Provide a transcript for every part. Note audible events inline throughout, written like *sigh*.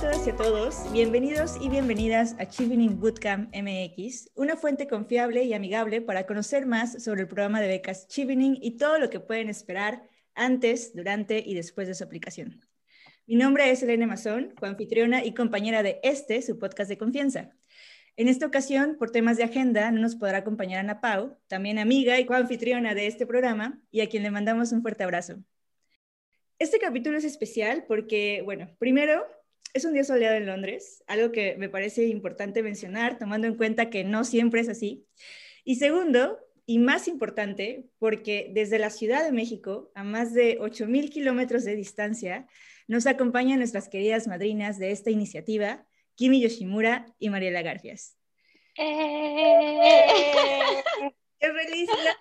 todas y a todos, bienvenidos y bienvenidas a Chevening Bootcamp MX, una fuente confiable y amigable para conocer más sobre el programa de becas Chevening y todo lo que pueden esperar antes, durante y después de su aplicación. Mi nombre es Elena Mazón, coanfitriona y compañera de este, su podcast de confianza. En esta ocasión, por temas de agenda, no nos podrá acompañar Ana Pau, también amiga y coanfitriona de este programa, y a quien le mandamos un fuerte abrazo. Este capítulo es especial porque, bueno, primero, es un día soleado en Londres, algo que me parece importante mencionar, tomando en cuenta que no siempre es así. Y segundo, y más importante, porque desde la Ciudad de México, a más de 8.000 kilómetros de distancia, nos acompañan nuestras queridas madrinas de esta iniciativa, Kimi Yoshimura y Mariela Garfias. ¡Eh! ¡Qué felicidad!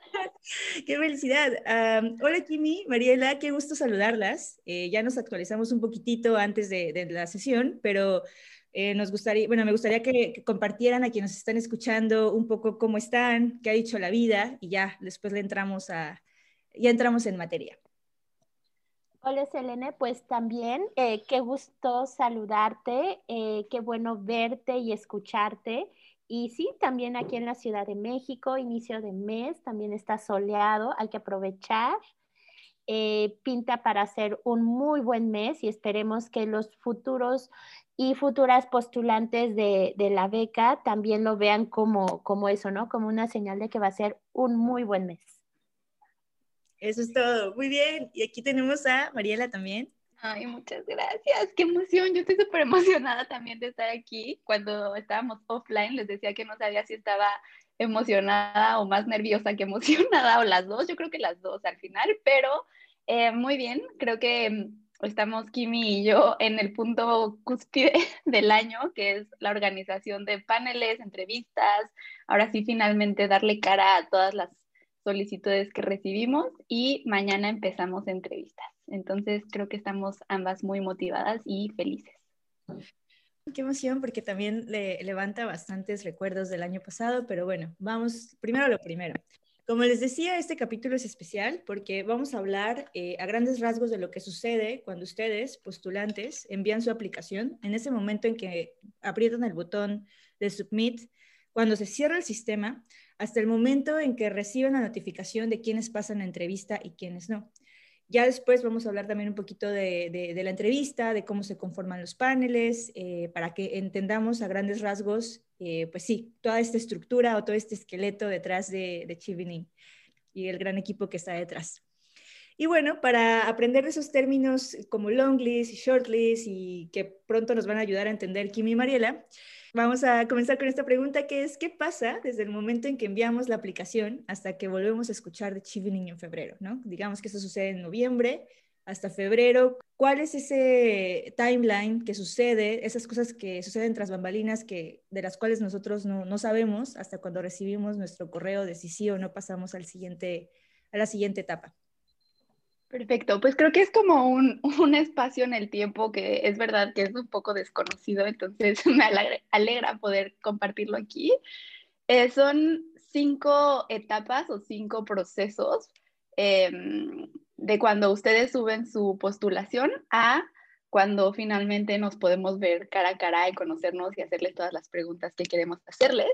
¡Qué felicidad! hola Kimi, Mariela, qué gusto saludarlas. Eh, ya nos actualizamos un poquitito antes de, la sesión, pero eh, nos gustaría, bueno, me gustaría que, compartieran a quienes están escuchando un poco cómo están, qué ha dicho la vida y ya después le entramos a, ya entramos en materia. Hola Selene, pues también eh, qué gusto saludarte, qué bueno verte y escucharte. Y sí, también aquí en la Ciudad de México, inicio de mes, también está soleado, hay que aprovechar. Eh, pinta para hacer un muy buen mes y esperemos que los futuros y futuras postulantes de, la beca también lo vean como, como eso, ¿no? Como una señal de que va a ser un muy buen mes. Eso es todo. Muy bien. Y aquí tenemos a Mariela también. Ay, muchas gracias, qué emoción. Yo estoy súper emocionada también de estar aquí. Cuando estábamos offline les decía que no sabía si estaba emocionada o más nerviosa que emocionada o las dos. Yo creo que las dos al final, pero eh, muy bien. Creo que estamos Kimi y yo en el punto cúspide *laughs* del año, que es la organización de paneles, entrevistas. Ahora sí, finalmente darle cara a todas las solicitudes que recibimos y mañana empezamos entrevistas. Entonces creo que estamos ambas muy motivadas y felices. Qué emoción, porque también le levanta bastantes recuerdos del año pasado, pero bueno, vamos primero lo primero. Como les decía, este capítulo es especial porque vamos a hablar eh, a grandes rasgos de lo que sucede cuando ustedes, postulantes, envían su aplicación, en ese momento en que aprietan el botón de submit, cuando se cierra el sistema, hasta el momento en que reciben la notificación de quiénes pasan la entrevista y quiénes no. Ya después vamos a hablar también un poquito de, la entrevista, de cómo se conforman los paneles, eh, para que entendamos a grandes rasgos, eh, pues sí, toda esta estructura o todo este esqueleto detrás de, de y el gran equipo que está detrás. Y bueno, para aprender de esos términos como long list y short list y que pronto nos van a ayudar a entender Kim y Mariela, Vamos a comenzar con esta pregunta que es, ¿qué pasa desde el momento en que enviamos la aplicación hasta que volvemos a escuchar de Chivening en febrero? ¿no? Digamos que eso sucede en noviembre hasta febrero. ¿Cuál es ese timeline que sucede, esas cosas que suceden tras bambalinas que, de las cuales nosotros no, no sabemos hasta cuando recibimos nuestro correo de si sí o no pasamos al siguiente, a la siguiente etapa? Perfecto, pues creo que es como un, *laughs* un, espacio en el tiempo que es verdad que es un poco desconocido, entonces *laughs* me alegra, poder compartirlo aquí. Eh, son cinco etapas o cinco procesos em, de cuando ustedes suben su postulación a cuando finalmente nos podemos ver cara a cara y conocernos y hacerles todas las preguntas que queremos hacerles.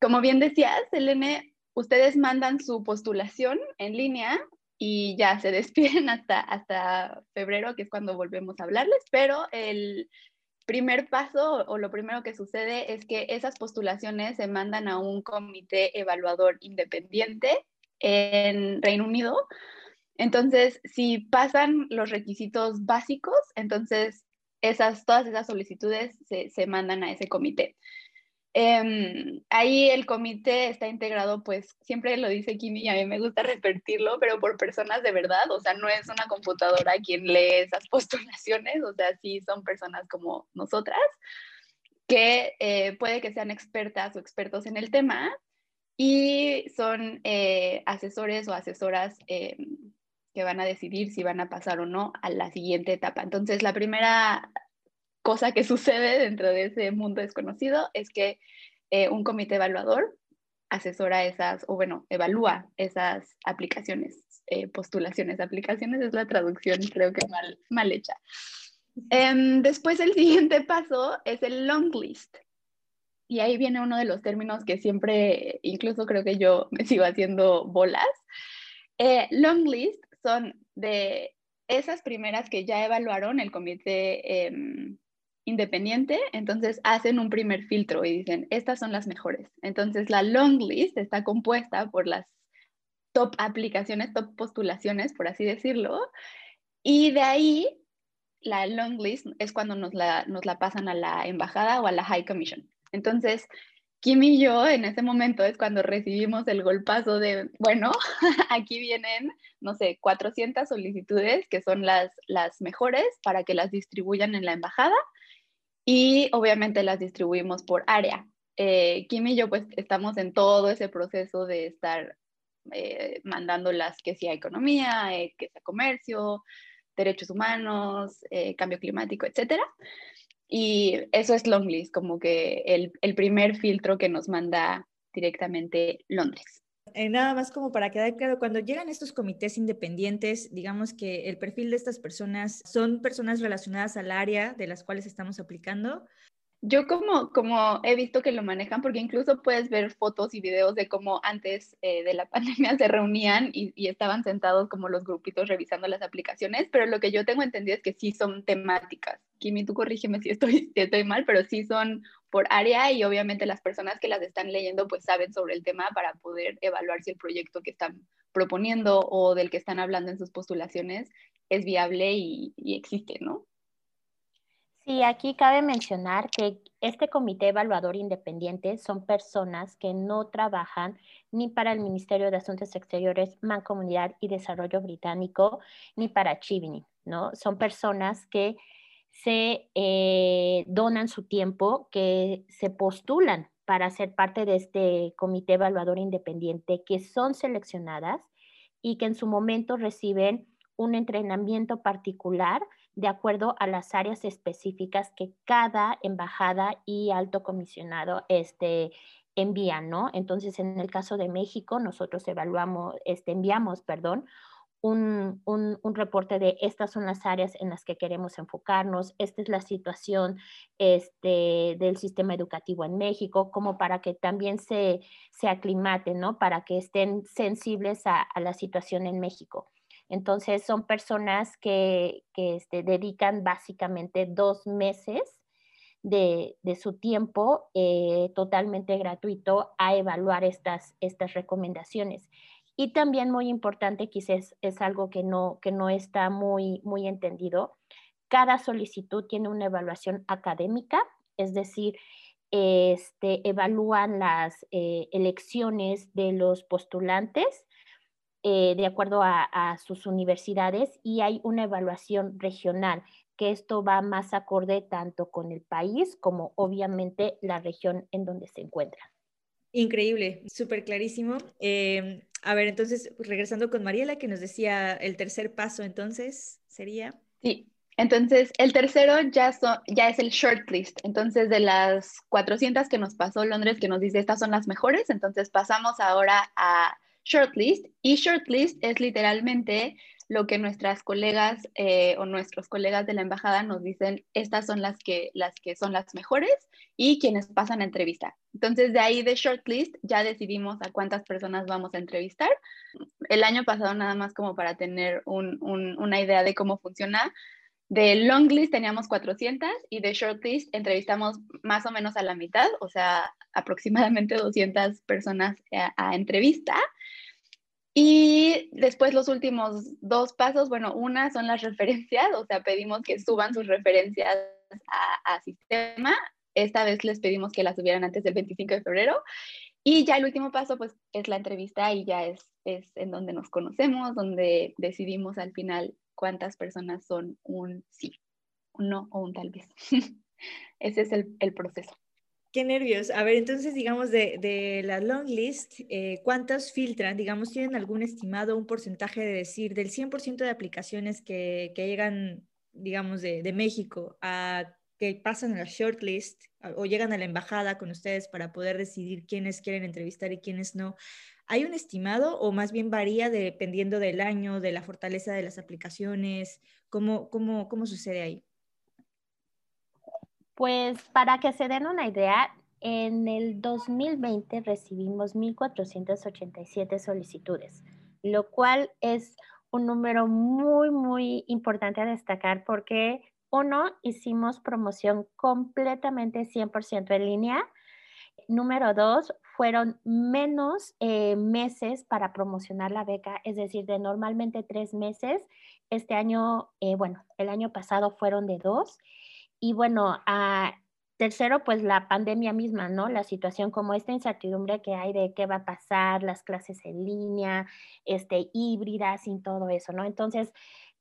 Como bien decías, Selene, ustedes mandan su postulación en línea y ya se *laughs* despiden hasta, hasta febrero, que es cuando volvemos a hablarles, pero el primer paso o lo primero que sucede es que esas postulaciones se mandan a un comité evaluador independiente en Reino Unido. Entonces, si pasan los requisitos básicos, entonces esas, todas esas solicitudes se, se mandan a ese comité. Em, ahí el comité está integrado, pues siempre lo dice Kimi y a mí me gusta repetirlo, pero por personas de verdad, o sea, no es una computadora quien lee esas *laughs* postulaciones, o sea, sí son personas como nosotras, que eh, puede que sean expertas o expertos en el tema y son eh, asesores o asesoras em, que van a decidir si van a pasar o no a la siguiente etapa. Entonces, la primera cosa que sucede dentro de ese mundo desconocido es que eh, un comité evaluador asesora esas, o bueno, evalúa esas aplicaciones, eh, postulaciones, aplicaciones es la traducción creo que mal, mal hecha. Em, después el siguiente paso es el long list. Y ahí viene uno de los términos que siempre, incluso creo que yo me sigo haciendo bolas. Eh, long list son de esas primeras que ya evaluaron el comité em, independiente, entonces hacen un primer filtro y dicen, estas son las mejores. Entonces la long list está compuesta por las top aplicaciones, top postulaciones, por así decirlo, y de ahí la long list es cuando nos la, nos la pasan a la embajada o a la High Commission. Entonces, Kim y yo en ese momento es cuando recibimos el golpazo de, bueno, *laughs* aquí vienen, no sé, 400 solicitudes que son las, las mejores para que las distribuyan en la embajada y obviamente las distribuimos por área. Eh, Kim y yo pues estamos en todo ese proceso de estar eh, mandándolas que sea economía, eh, que sea comercio, derechos humanos, eh, cambio climático, etcétera. Y eso es Longlist, como que el, el primer filtro que nos manda directamente Londres. Eh, nada más como para quedar claro, cuando llegan estos comités independientes, digamos que el perfil de estas personas son personas relacionadas al área de las cuales estamos aplicando yo como, como he visto que lo manejan, porque incluso puedes ver fotos y videos de cómo antes eh, de la *laughs* pandemia se reunían y, y, estaban sentados como los grupitos revisando las aplicaciones, pero lo que yo tengo entendido es que sí son temáticas. Kimi, tú corrígeme si estoy, *laughs* si estoy mal, pero sí son por área y obviamente las personas que las están leyendo pues saben sobre el tema para poder evaluar si el proyecto que están proponiendo o del que están hablando en sus postulaciones es viable y, y existe, ¿no? Sí, aquí cabe mencionar que este comité evaluador independiente son personas que no trabajan ni para el Ministerio de Asuntos Exteriores, Mancomunidad y Desarrollo Británico, ni para Chivini, ¿no? Son personas que se eh, donan su tiempo, que se postulan para ser parte de este comité evaluador independiente, que son seleccionadas y que en su momento reciben un entrenamiento particular de acuerdo a las áreas específicas que cada embajada y alto comisionado este, envían, ¿no? Entonces, en el caso de México, nosotros evaluamos, este, enviamos, perdón, un, un, un, reporte de estas son las áreas en las que queremos enfocarnos, esta es la situación este, del sistema educativo en México, como para que también se, se aclimaten, ¿no? Para que estén sensibles a, la situación en México. Entonces son personas que, que este, dedican básicamente dos meses de, de su tiempo eh, totalmente gratuito a evaluar estas, estas recomendaciones. Y también muy importante, quizás es algo que no, que no está muy, muy entendido, cada solicitud tiene una evaluación académica, es decir, este, evalúan las eh, elecciones de los postulantes eh, de acuerdo a, sus universidades y hay una evaluación regional, que esto va más acorde tanto con el país como obviamente la región en donde se encuentra. Increíble, súper clarísimo. Em, a ver, entonces, regresando con Mariela, que nos decía el tercer paso, entonces, sería. Sí, entonces el tercero ya, ya es el shortlist. Entonces, de las 400 que nos pasó Londres, que nos dice estas son las mejores, entonces pasamos ahora a shortlist y shortlist es literalmente lo que nuestras colegas eh, o nuestros colegas de la embajada nos dicen, estas son las que, las que son las mejores y quienes pasan a entrevista. Entonces de ahí de shortlist ya decidimos a cuántas personas vamos a entrevistar. El año pasado nada más como para tener un, un, una idea de cómo funciona. De longlist teníamos 400 y de shortlist entrevistamos más o menos a la mitad, o sea, aproximadamente 200 personas a entrevista. Y después los últimos dos pasos, bueno, una son las *laughs* referencias, o sea, pedimos que suban sus referencias a, a, sistema. Esta vez les pedimos que las subieran antes del 25 de febrero. Y ya el último paso, pues, es la entrevista y ya es, es en donde nos conocemos, donde decidimos al final cuántas personas son un sí, un no o un tal vez. *laughs* Ese es el, el proceso. Qué nervios. A ver, entonces, digamos, de, de la long list, eh, ¿cuántas filtran? Digamos, ¿tienen algún estimado, un porcentaje de decir del 100% de aplicaciones que, que llegan, digamos, de, de, México a que pasan a la shortlist o llegan a la embajada con ustedes para poder decidir quiénes quieren entrevistar y quiénes no? ¿Hay un estimado o más bien varía dependiendo del año, de la fortaleza de las aplicaciones? ¿Cómo, cómo, cómo sucede ahí? Pues para que se den una idea, en el 2020 recibimos 1.487 solicitudes, lo cual es un número muy, muy importante a destacar porque, uno, hicimos promoción completamente 100% en línea. Número dos, fueron menos eh, meses para promocionar la beca, es decir, de normalmente tres meses. Este año, eh, bueno, el año pasado fueron de dos. Y bueno, a, tercero, pues la pandemia misma, ¿no? La situación como esta incertidumbre que hay de qué va a pasar, las clases en línea, este, híbridas y todo eso, ¿no? Entonces,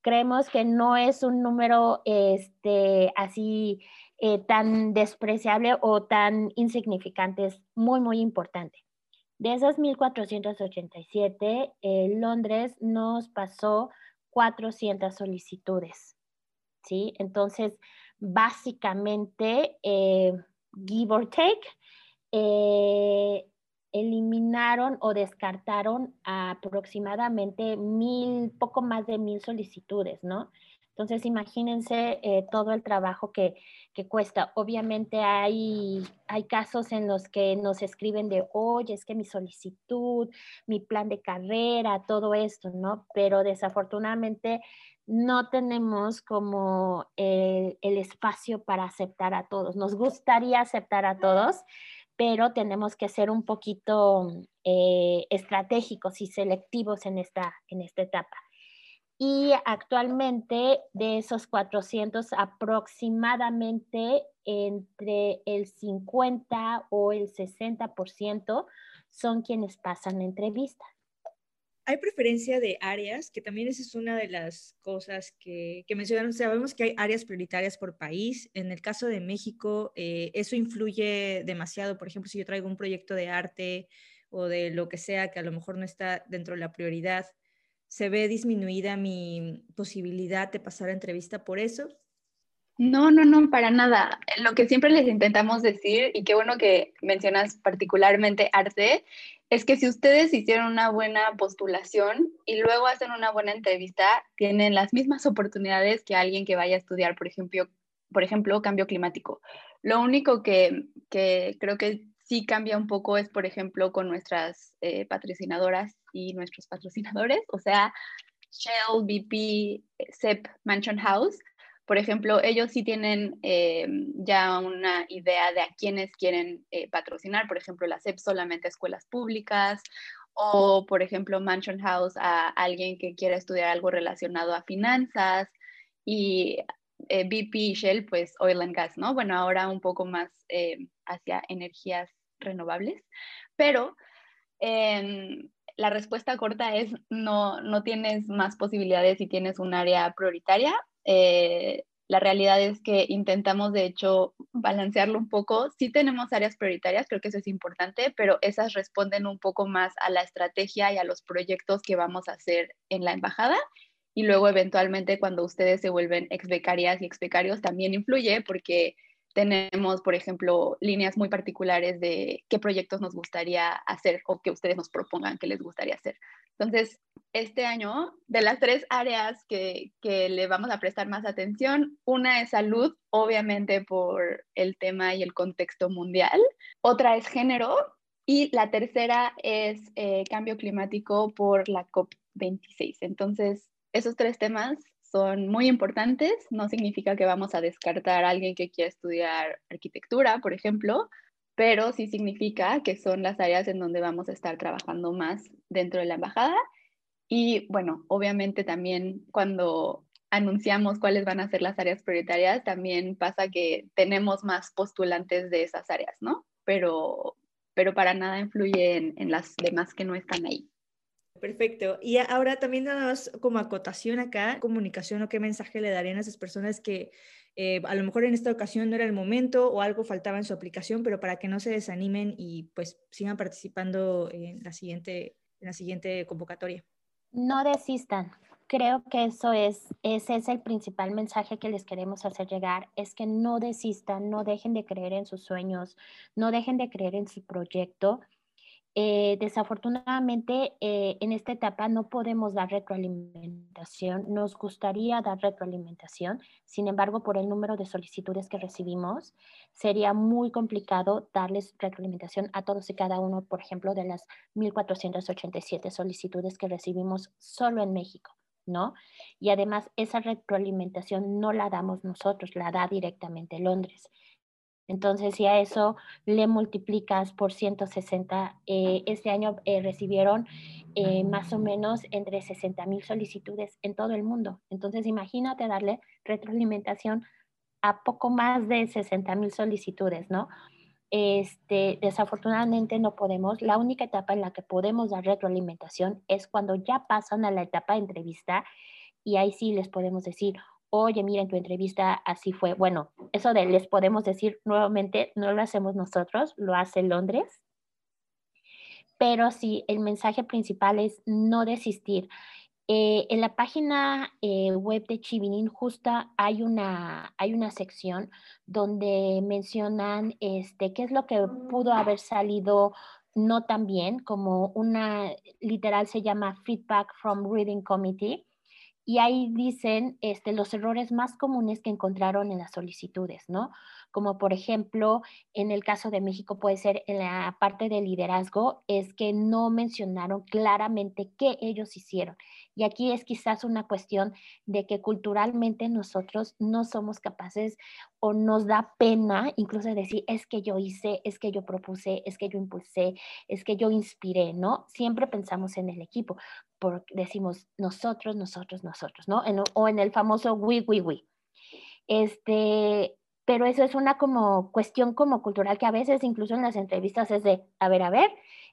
creemos que no es un número este, así eh, tan despreciable o tan insignificante, es muy, muy importante. De esas 1.487, eh, Londres nos pasó 400 solicitudes, ¿sí? Entonces, básicamente, eh, give or take, eh, eliminaron o descartaron aproximadamente mil, poco más de mil solicitudes, ¿no? Entonces, imagínense eh, todo el trabajo que, que, cuesta. Obviamente hay, hay casos en los que nos escriben de, oye, es que mi solicitud, mi plan de carrera, todo esto, ¿no? Pero desafortunadamente no tenemos como el, espacio para aceptar a todos. Nos gustaría aceptar a todos, pero tenemos que ser un poquito eh, estratégicos y selectivos en esta, en esta etapa. Y actualmente de esos 400, aproximadamente entre el 50 o el 60% son quienes pasan la entrevista. ¿Hay preferencia de áreas? Que también esa es una de las cosas que, que mencionaron. Sabemos que hay áreas prioritarias por país. En el caso de México, eh, eso influye demasiado. Por ejemplo, si yo traigo un proyecto de arte o de lo que sea que a lo mejor no está dentro de la prioridad, ¿se ve disminuida mi posibilidad de pasar a entrevista por eso? No, no, no, para nada. Lo que siempre les intentamos decir, y qué bueno que mencionas particularmente arte, es que si ustedes hicieron una buena postulación y luego hacen una buena entrevista, tienen las mismas oportunidades que alguien que vaya a estudiar, por ejemplo, por ejemplo cambio climático. Lo único que, creo que sí cambia un poco es, por ejemplo, con nuestras eh, patrocinadoras y nuestros patrocinadores, o sea, Shell, BP, CEP, Mansion House por ejemplo, ellos sí tienen eh, ya una idea de a quiénes quieren eh, patrocinar, por ejemplo, la CEP solamente escuelas públicas o, por ejemplo, Mansion House a alguien que quiera estudiar algo relacionado a finanzas y BP y Shell, pues oil and gas, ¿no? Bueno, ahora un poco más hacia energías renovables, pero em, la respuesta corta es no, no tienes más posibilidades si tienes un área prioritaria eh, la realidad es que intentamos, de hecho, balancearlo un poco. Sí tenemos áreas prioritarias, creo que eso es importante, pero esas responden un poco más a la estrategia y a los proyectos que vamos a hacer en la embajada. Y luego, eventualmente, cuando ustedes se vuelven ex becarias y ex becarios, también influye porque tenemos, por ejemplo, líneas muy particulares de qué proyectos nos gustaría hacer o que ustedes nos propongan que les gustaría hacer. Entonces, este año, de las tres áreas que, que, le vamos a prestar más atención, una es salud, obviamente por el tema y el contexto mundial, otra es género y la tercera es eh, cambio climático por la COP26. Entonces, esos tres temas son muy importantes. No significa que vamos a descartar a alguien que quiera estudiar arquitectura, por ejemplo, pero sí significa que son las áreas en donde vamos a estar trabajando más dentro de la embajada. Y bueno, obviamente también cuando anunciamos cuáles van a ser las áreas prioritarias, también pasa que tenemos más postulantes de esas áreas, ¿no? Pero, pero para nada influye en, en las demás que no están ahí. Perfecto. Y ahora también nada más como acotación acá, comunicación o qué mensaje le darían a esas personas que eh, a lo mejor en esta ocasión no era el momento o algo faltaba en su aplicación, pero para que no se desanimen y pues sigan participando en la siguiente, en la siguiente convocatoria. No desistan. Creo que eso es, ese es el principal mensaje que les queremos hacer llegar, es que no desistan, no dejen de creer en sus sueños, no dejen de creer en su proyecto Eh, desafortunadamente, eh, en esta etapa no podemos dar retroalimentación. Nos gustaría dar retroalimentación. Sin embargo, por el número de solicitudes que recibimos, sería muy complicado darles retroalimentación a todos y cada uno, por ejemplo, de las 1.487 solicitudes que recibimos solo en México. ¿no? Y además esa retroalimentación no la damos nosotros, la da directamente Londres. Entonces, si a eso le multiplicas por 160, eh, este año eh, recibieron eh, más o menos entre 60 mil solicitudes en todo el mundo. Entonces, imagínate darle retroalimentación a poco más de 60 mil solicitudes, ¿no? Este, desafortunadamente no podemos. La única etapa en la que podemos dar retroalimentación es cuando ya pasan a la etapa de entrevista y ahí sí les podemos decir, oye, mira, en tu entrevista así fue. Bueno, eso de les podemos decir nuevamente, no lo hacemos nosotros, lo hace Londres. Pero sí, el mensaje principal es no desistir. Eh, en la página eh, web de Chivinin justo hay una, hay una sección donde mencionan este, qué es lo que pudo haber salido no tan bien, como una, literal se llama Feedback from Reading Committee, y ahí dicen este, los errores más comunes que encontraron en las solicitudes, ¿no? Como por ejemplo, en el caso de México puede ser en la parte de liderazgo, es que no mencionaron claramente qué ellos hicieron. Y aquí es quizás una cuestión de que culturalmente nosotros no somos capaces o nos da pena incluso decir, es que yo hice, es que yo propuse, es que yo impulsé, es que yo inspiré, ¿no? Siempre pensamos en el equipo, porque decimos nosotros, nosotros, nosotros, ¿no? o en el famoso we, we, we. Este, pero eso es una como cuestión como cultural que a veces incluso en las entrevistas es de, a ver, a ver,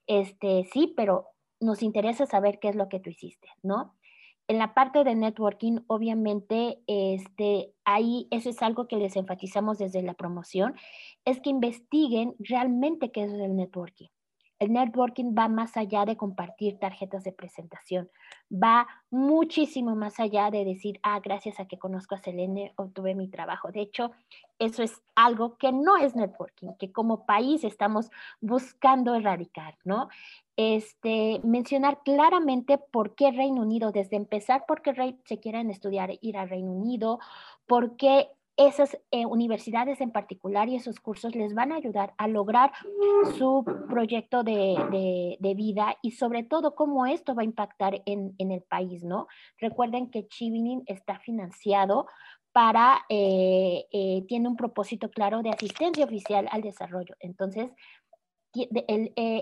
este, sí, pero nos interesa saber qué es lo que tú hiciste, ¿no? En la parte de networking, obviamente, este, ahí eso es algo que les enfatizamos desde la promoción, es que investiguen realmente qué es el networking. El networking va más allá de compartir tarjetas de presentación, va muchísimo más allá de decir, ah, gracias a que conozco a Selene, obtuve mi trabajo. De hecho, eso es algo que no es networking, que como país estamos buscando erradicar, ¿no? Este, mencionar claramente por qué Reino Unido, desde empezar, por qué se quieren estudiar, ir al Reino Unido, por qué esas eh, universidades en particular y esos cursos les van a ayudar a lograr su proyecto de, vida y sobre todo cómo esto va a impactar en, el país, ¿no? Recuerden que Chivinin está financiado para, eh, eh, tiene un propósito claro de asistencia oficial al desarrollo. Entonces,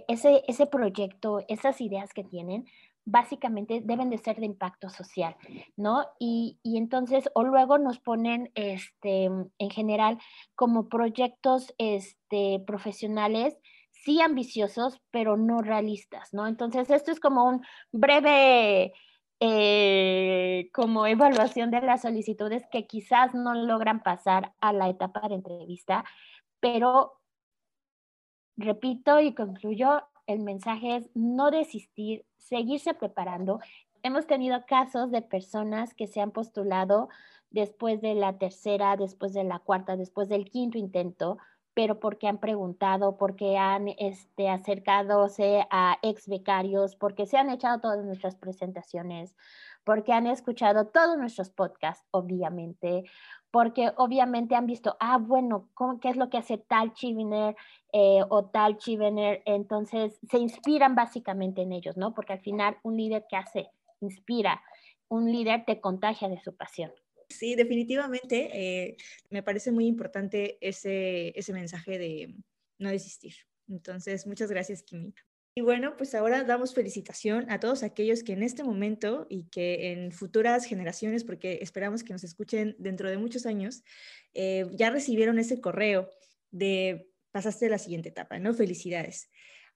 ese, ese proyecto, esas ideas que tienen, básicamente deben de ser de impacto social, ¿no? Y, entonces, o luego nos ponen, este, en general, como proyectos este, profesionales, sí ambiciosos, pero no realistas, ¿no? Entonces, esto es como un breve, eh, como evaluación de las solicitudes que quizás no logran pasar a la etapa de entrevista, pero repito y concluyo, el mensaje es no desistir, seguirse preparando. Hemos tenido casos de personas que se han postulado después de la tercera, después de la cuarta, después del quinto intento, pero porque han preguntado, porque han este, acercadose a ex becarios, porque se han echado todas nuestras presentaciones, porque han escuchado todos nuestros podcasts, obviamente, porque obviamente han visto, ah, bueno, ¿qué es lo que hace tal Chiviner eh, o tal Chivener? Entonces se inspiran básicamente en ellos, ¿no? Porque al final un líder que hace, inspira, un líder te contagia de su pasión. Sí, definitivamente eh, me parece muy importante ese, ese mensaje de no desistir. Entonces, muchas gracias, Kimi. Y bueno, pues ahora damos felicitación a todos aquellos que en este momento y que en futuras generaciones, porque esperamos que nos escuchen dentro de muchos años, eh, ya recibieron ese correo de pasaste la siguiente etapa, ¿no? Felicidades.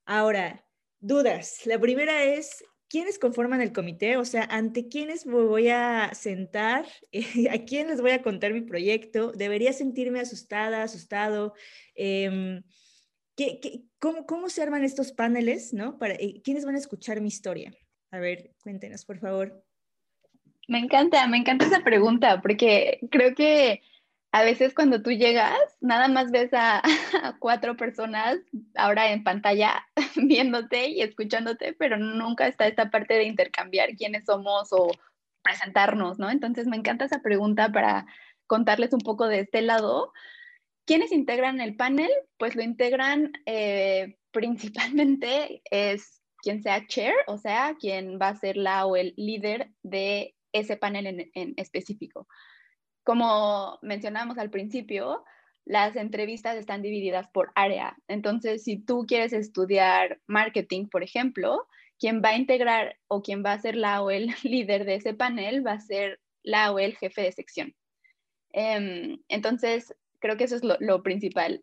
Ahora, dudas. La primera es, ¿quiénes conforman el comité? O sea, ¿ante quiénes me voy a sentar? *laughs* ¿A quién les voy a contar mi proyecto? ¿Debería sentirme asustada, asustado? Eh, cómo, se arman estos paneles, no? Para, eh, ¿Quiénes van a escuchar mi historia? A ver, cuéntenos, por favor. Me encanta, me encanta esa pregunta, porque creo que a veces cuando tú llegas, nada más ves a, *laughs* cuatro personas ahora en pantalla *laughs* viéndote y escuchándote, pero nunca está esta parte de intercambiar quiénes somos o presentarnos, ¿no? Entonces me encanta esa pregunta para contarles un poco de este lado. ¿Quiénes integran el panel? Pues lo integran eh, principalmente es quien sea chair, o sea, quien va a ser la o el líder de ese panel en específico. Como mencionamos al principio, las entrevistas están divididas por área. Entonces, si tú quieres estudiar marketing, por ejemplo, quien va a integrar o quien va a ser la o el *laughs* líder de ese panel va a ser la o el jefe de sección. Em, entonces, creo que eso es lo, principal.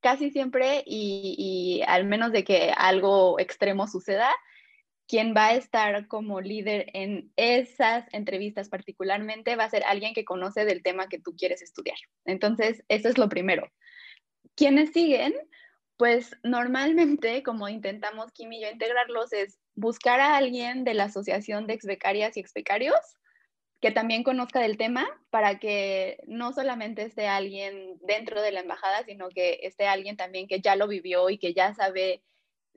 Casi siempre, y, al menos de que algo extremo suceda, quien va a estar como líder en esas entrevistas particularmente va a ser alguien que conoce del tema que tú quieres estudiar. Entonces, eso es lo primero. Quienes siguen, pues normalmente, como intentamos Kim y yo integrarlos, es buscar a alguien de la Asociación de Exbecarias y Exbecarios que también conozca del tema para que no solamente esté alguien dentro de la embajada, sino que esté alguien también que ya lo vivió y que ya sabe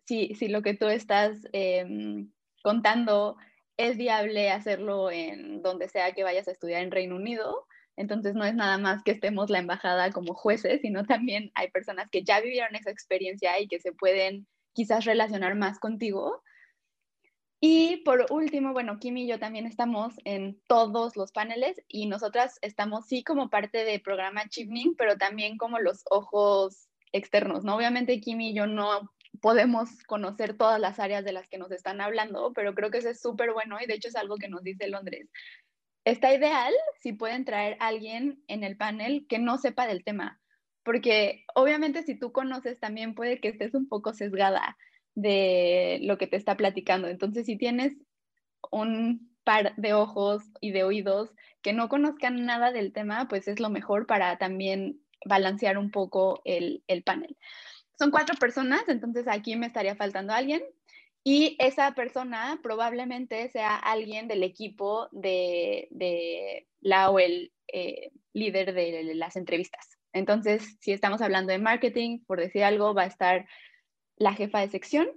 si, si lo que tú estás em, contando es viable hacerlo en donde sea que vayas a estudiar en Reino Unido. Entonces no es nada más que estemos la embajada como jueces, sino también hay personas que ya vivieron esa experiencia y que se pueden quizás relacionar más contigo. Y por último, bueno, Kim y yo también estamos en todos los paneles y nosotras estamos sí como parte del programa Achievement, pero también como los ojos externos, ¿no? Obviamente Kim y yo no podemos conocer todas las áreas de las que nos están hablando, pero creo que eso es súper bueno y de hecho es algo que nos dice Londres. Está ideal si pueden traer a alguien en el panel que no sepa del tema, porque obviamente si tú conoces también puede que estés un poco sesgada de lo que te está platicando. Entonces, si tienes un par de ojos y de oídos que no conozcan nada del tema, pues es lo mejor para también balancear un poco el, el panel son cuatro personas, entonces aquí me estaría faltando alguien. Y esa persona probablemente sea alguien del equipo de, de la o el eh, líder de las entrevistas. Entonces, si estamos hablando de marketing, por decir algo, va a estar la jefa de sección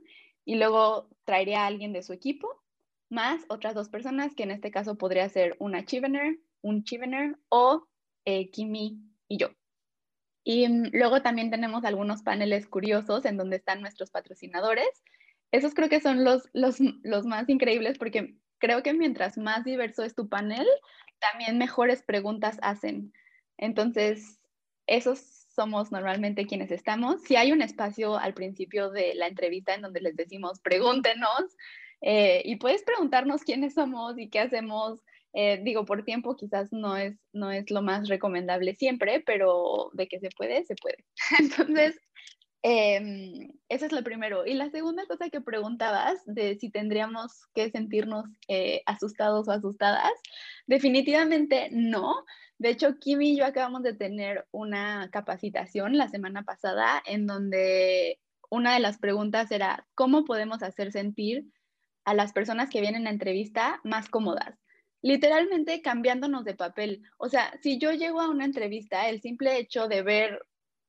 y luego traería a alguien de su equipo, más otras dos personas, que en este caso podría ser una Chivener, un Chivener o eh, Kimi y yo. Y mm, luego también tenemos algunos paneles curiosos en donde están nuestros patrocinadores. Esos creo que son los, los, los más increíbles porque creo que mientras más diverso es tu panel, también mejores preguntas hacen. Entonces, esos somos normalmente quienes estamos. Si hay un espacio al principio de la entrevista en donde les decimos, pregúntenos, eh, y puedes preguntarnos quiénes somos y qué hacemos, eh, digo, por tiempo quizás no es, no es lo más recomendable siempre, pero de que se puede, se puede. *laughs* Entonces, eh, eso es lo primero. Y la segunda cosa que preguntabas de si tendríamos que sentirnos eh, asustados o asustadas, definitivamente no. De hecho, Kim y yo acabamos de tener una capacitación la semana pasada en donde una de las preguntas era, ¿cómo podemos hacer sentir a las personas que vienen a entrevista más cómodas? literalmente cambiándonos de papel. O sea, si yo llego a una entrevista, el simple hecho de ver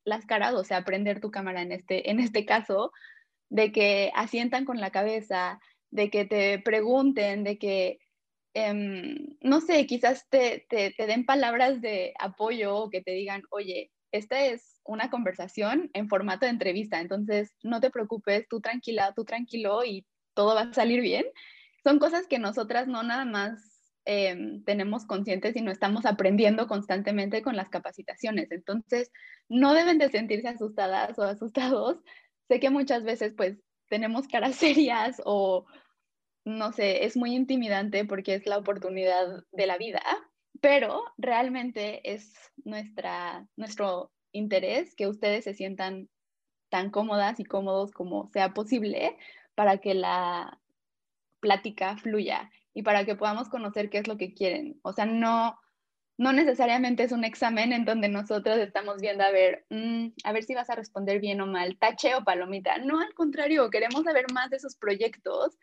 las caras, o sea, prender tu cámara en este, en este caso, de que asientan con la cabeza, de que te pregunten, de que, em, no sé, quizás te, te, te den palabras de apoyo o que te digan, oye, esta es una conversación en formato de entrevista, entonces no te preocupes, tú tranquila, tú tranquilo y todo va a salir bien. Son cosas que nosotras no nada más Em, tenemos conscientes y no estamos aprendiendo constantemente con las capacitaciones. Entonces, no deben de sentirse asustadas o asustados. Sé que muchas veces pues tenemos caras *laughs* serias o no sé, es muy intimidante porque es la oportunidad de la vida, pero realmente es nuestra, nuestro interés que ustedes se sientan tan cómodas y cómodos como sea posible para que la plática fluya y para que podamos conocer qué es lo que quieren. O sea, no, no necesariamente es un examen en donde nosotros estamos viendo a ver, mm, a ver si vas a responder bien o mal, tache o palomita. No, al contrario, queremos saber más de sus proyectos,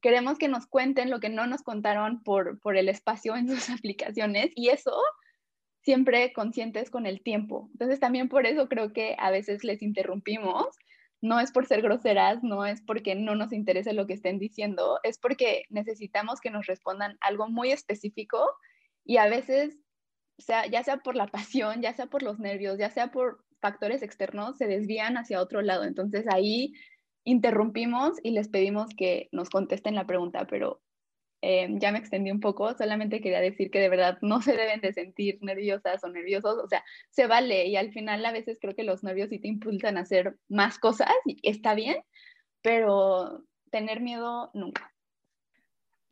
queremos que nos cuenten lo que no nos contaron por, por el espacio en sus *laughs* aplicaciones y eso siempre conscientes con el tiempo. Entonces también por eso creo que a veces les interrumpimos. No es por ser groseras, no es porque no nos interese lo que estén diciendo, es porque necesitamos que nos respondan algo muy específico y a veces, sea, ya sea por la pasión, ya sea por los nervios, ya sea por factores externos, se desvían hacia otro lado. Entonces ahí interrumpimos y les pedimos que nos contesten la pregunta, pero eh, ya me extendí un poco, solamente quería decir que de verdad no se deben de sentir nerviosas o nerviosos, o sea, se vale y al final a veces creo que los nervios sí te impulsan a hacer más cosas y está bien, pero tener miedo nunca.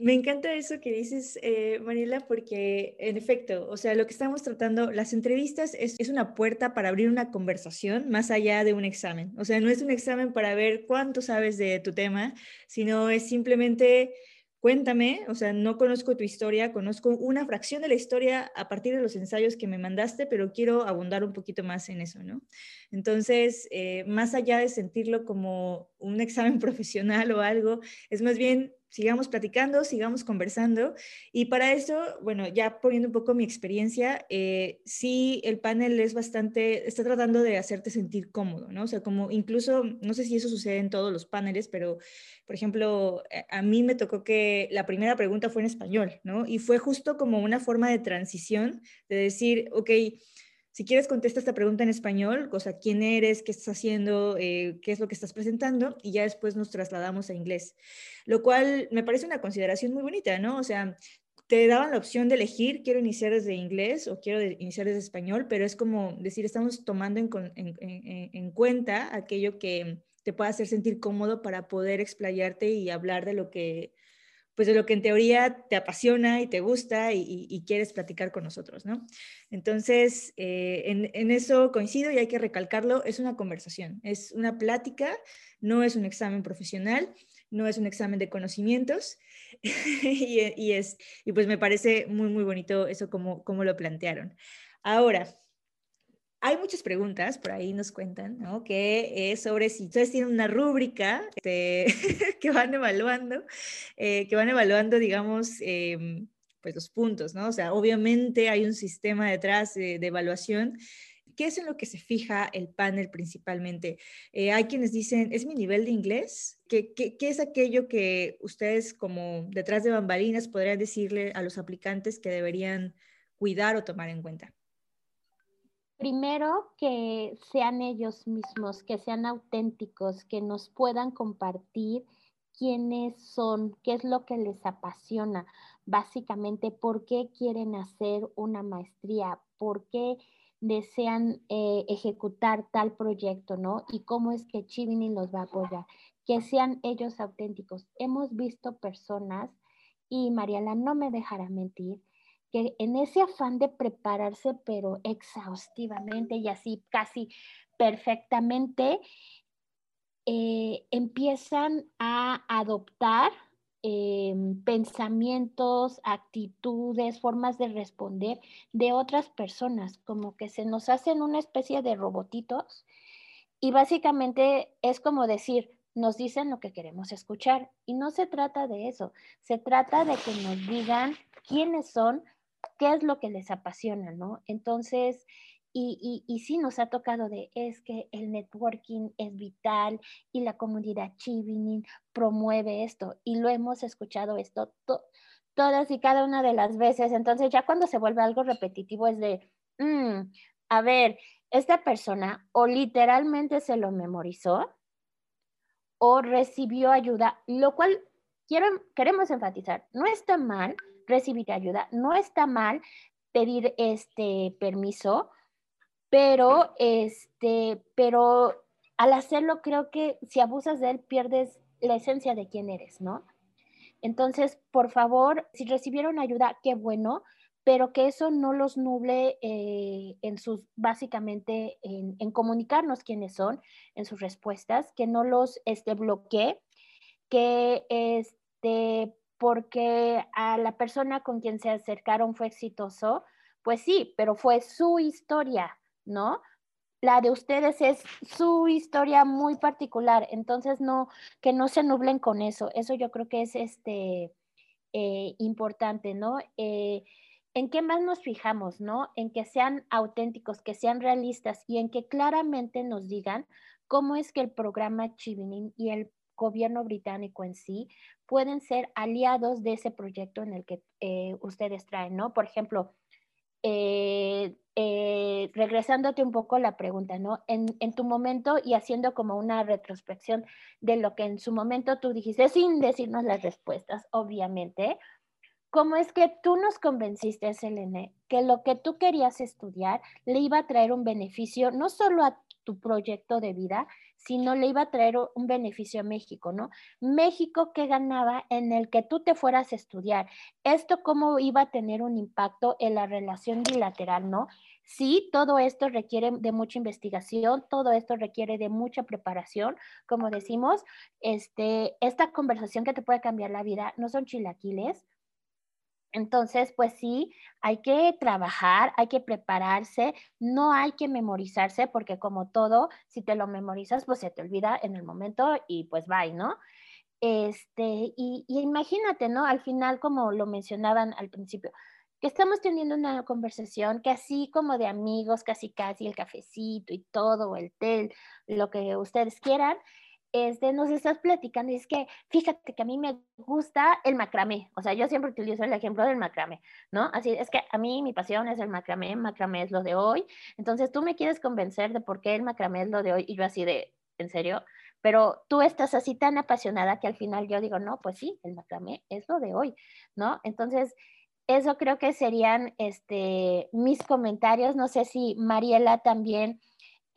Me encanta eso que dices, eh, Mariela, porque en efecto, o sea, lo que estamos tratando, las entrevistas es, es, una puerta para abrir una conversación más allá de un examen. O sea, no es un examen para ver cuánto sabes de tu tema, sino es simplemente Cuéntame, o sea, no conozco tu historia, conozco una fracción de la historia a partir de los ensayos que me mandaste, pero quiero abundar un poquito más en eso, ¿no? Entonces, eh, más allá de sentirlo como un *laughs* examen profesional o algo, es más bien sigamos platicando, sigamos conversando. Y para eso, bueno, ya poniendo un poco mi experiencia, eh, sí, el panel es bastante, está tratando de hacerte sentir cómodo, ¿no? O sea, como incluso, no sé si eso sucede en todos los paneles, pero, por ejemplo, eh, a mí me tocó que la primera pregunta fue en español, ¿no? Y fue justo como una forma de transición, de decir, ok, si quieres, contesta esta pregunta en español, o sea, quién eres, qué estás haciendo, eh, qué es lo que estás presentando, y ya después nos trasladamos a inglés, lo cual me parece una consideración muy bonita, ¿no? O sea, te daban la opción de elegir, quiero iniciar desde inglés o quiero iniciar desde español, pero es como decir, estamos tomando en, en, en, cuenta aquello que te pueda hacer sentir cómodo para poder explayarte y hablar de lo que, pues de lo que en teoría te apasiona y te gusta y, quieres platicar con nosotros, ¿no? Entonces, eh, en, eso coincido y hay que recalcarlo, es una conversación, es una plática, no es un examen profesional, no es un examen de conocimientos *laughs* y, es, y pues me parece muy, muy bonito eso como, como lo plantearon. Ahora, hay muchas preguntas, por ahí nos cuentan, ¿no? Que es sobre si ustedes tienen una rúbrica este, *laughs* que van evaluando, eh, que van evaluando, digamos, em, pues los puntos, ¿no? O sea, obviamente hay un sistema detrás de, evaluación. ¿Qué es en lo que se fija el panel principalmente? Eh, hay quienes dicen, ¿es mi nivel de inglés? ¿Qué, ¿Qué, qué, es aquello que ustedes como detrás de bambalinas podrían decirle a los aplicantes que deberían cuidar o tomar en cuenta? Primero, que sean ellos mismos, que sean auténticos, que nos puedan compartir quiénes son, qué es lo que les apasiona, básicamente por qué quieren hacer una maestría, por qué desean eh, ejecutar tal proyecto, ¿no? Y cómo es que Chivini los va a apoyar. Que sean ellos auténticos. Hemos visto personas, y Mariela no me dejará mentir, que en ese afán de prepararse, pero exhaustivamente y así casi perfectamente, eh, empiezan a adoptar eh, pensamientos, actitudes, formas de responder de otras personas, como que se nos hacen una especie de robotitos y básicamente es como decir, nos dicen lo que queremos escuchar. Y no se trata de eso, se trata de que nos digan quiénes son, qué es lo que les apasiona, ¿no? Entonces, y, y, sí nos ha tocado de, es que el networking es vital y la comunidad Chivining promueve esto y lo hemos escuchado esto todas y cada una de las veces. Entonces ya cuando se vuelve algo repetitivo es de, mm, a ver, esta persona o literalmente se lo memorizó o recibió ayuda, lo cual quiero, queremos enfatizar, no está mal, recibir ayuda. No está mal pedir este permiso, pero este, pero al hacerlo creo que si abusas de él pierdes la esencia de quién eres, ¿no? Entonces, por favor, si recibieron ayuda, qué bueno, pero que eso no los nuble eh, en sus, básicamente, en, comunicarnos quiénes son, en sus respuestas, que no los este, bloquee, que este, porque a la persona con quien se acercaron fue exitoso, pues sí, pero fue su historia, ¿no? La de ustedes es su historia muy particular, entonces no, que no se nublen con eso. Eso yo creo que es este, eh, importante, ¿no? Eh, ¿En qué más nos fijamos, no? En que sean auténticos, que sean realistas y en que claramente nos digan cómo es que el programa Chivining y el gobierno británico en sí pueden ser aliados de ese proyecto en el que eh, ustedes traen, ¿no? Por ejemplo, eh, eh, regresándote un poco la pregunta, ¿no? En, en, tu momento y haciendo como una retrospección de lo que en su momento tú dijiste, sin decirnos las respuestas, obviamente, ¿cómo es que tú nos convenciste, Selene, que lo que tú querías estudiar le iba a traer un beneficio no solo a tu proyecto de vida, sino le iba a traer un beneficio a México, ¿no? México que ganaba en el que tú te fueras a estudiar. Esto cómo iba a tener un impacto en la relación bilateral, ¿no? Sí, todo esto requiere de mucha investigación, todo esto requiere de mucha preparación, como decimos, este, esta conversación que te puede cambiar la vida no son chilaquiles, entonces, pues sí, hay que trabajar, hay que prepararse, no hay que memorizarse porque como todo, si te lo memorizas, pues se te olvida en el momento y pues bye, ¿no? Este, y, imagínate, ¿no? Al final, como lo mencionaban al principio, que estamos teniendo una conversación que así como de amigos, casi casi el cafecito y todo, el té, lo que ustedes quieran, este, nos estás platicando y es que fíjate que a mí me gusta el macramé, o sea, yo siempre utilizo el ejemplo del macramé, ¿no? Así es que a mí mi pasión es el macramé, macramé es lo de hoy, entonces tú me quieres convencer de por qué el macramé es lo de hoy y yo así de, ¿en serio? Pero tú estás así tan apasionada que al final yo digo, no, pues sí, el macramé es lo de hoy, ¿no? Entonces, eso creo que serían este, mis comentarios, no sé si Mariela también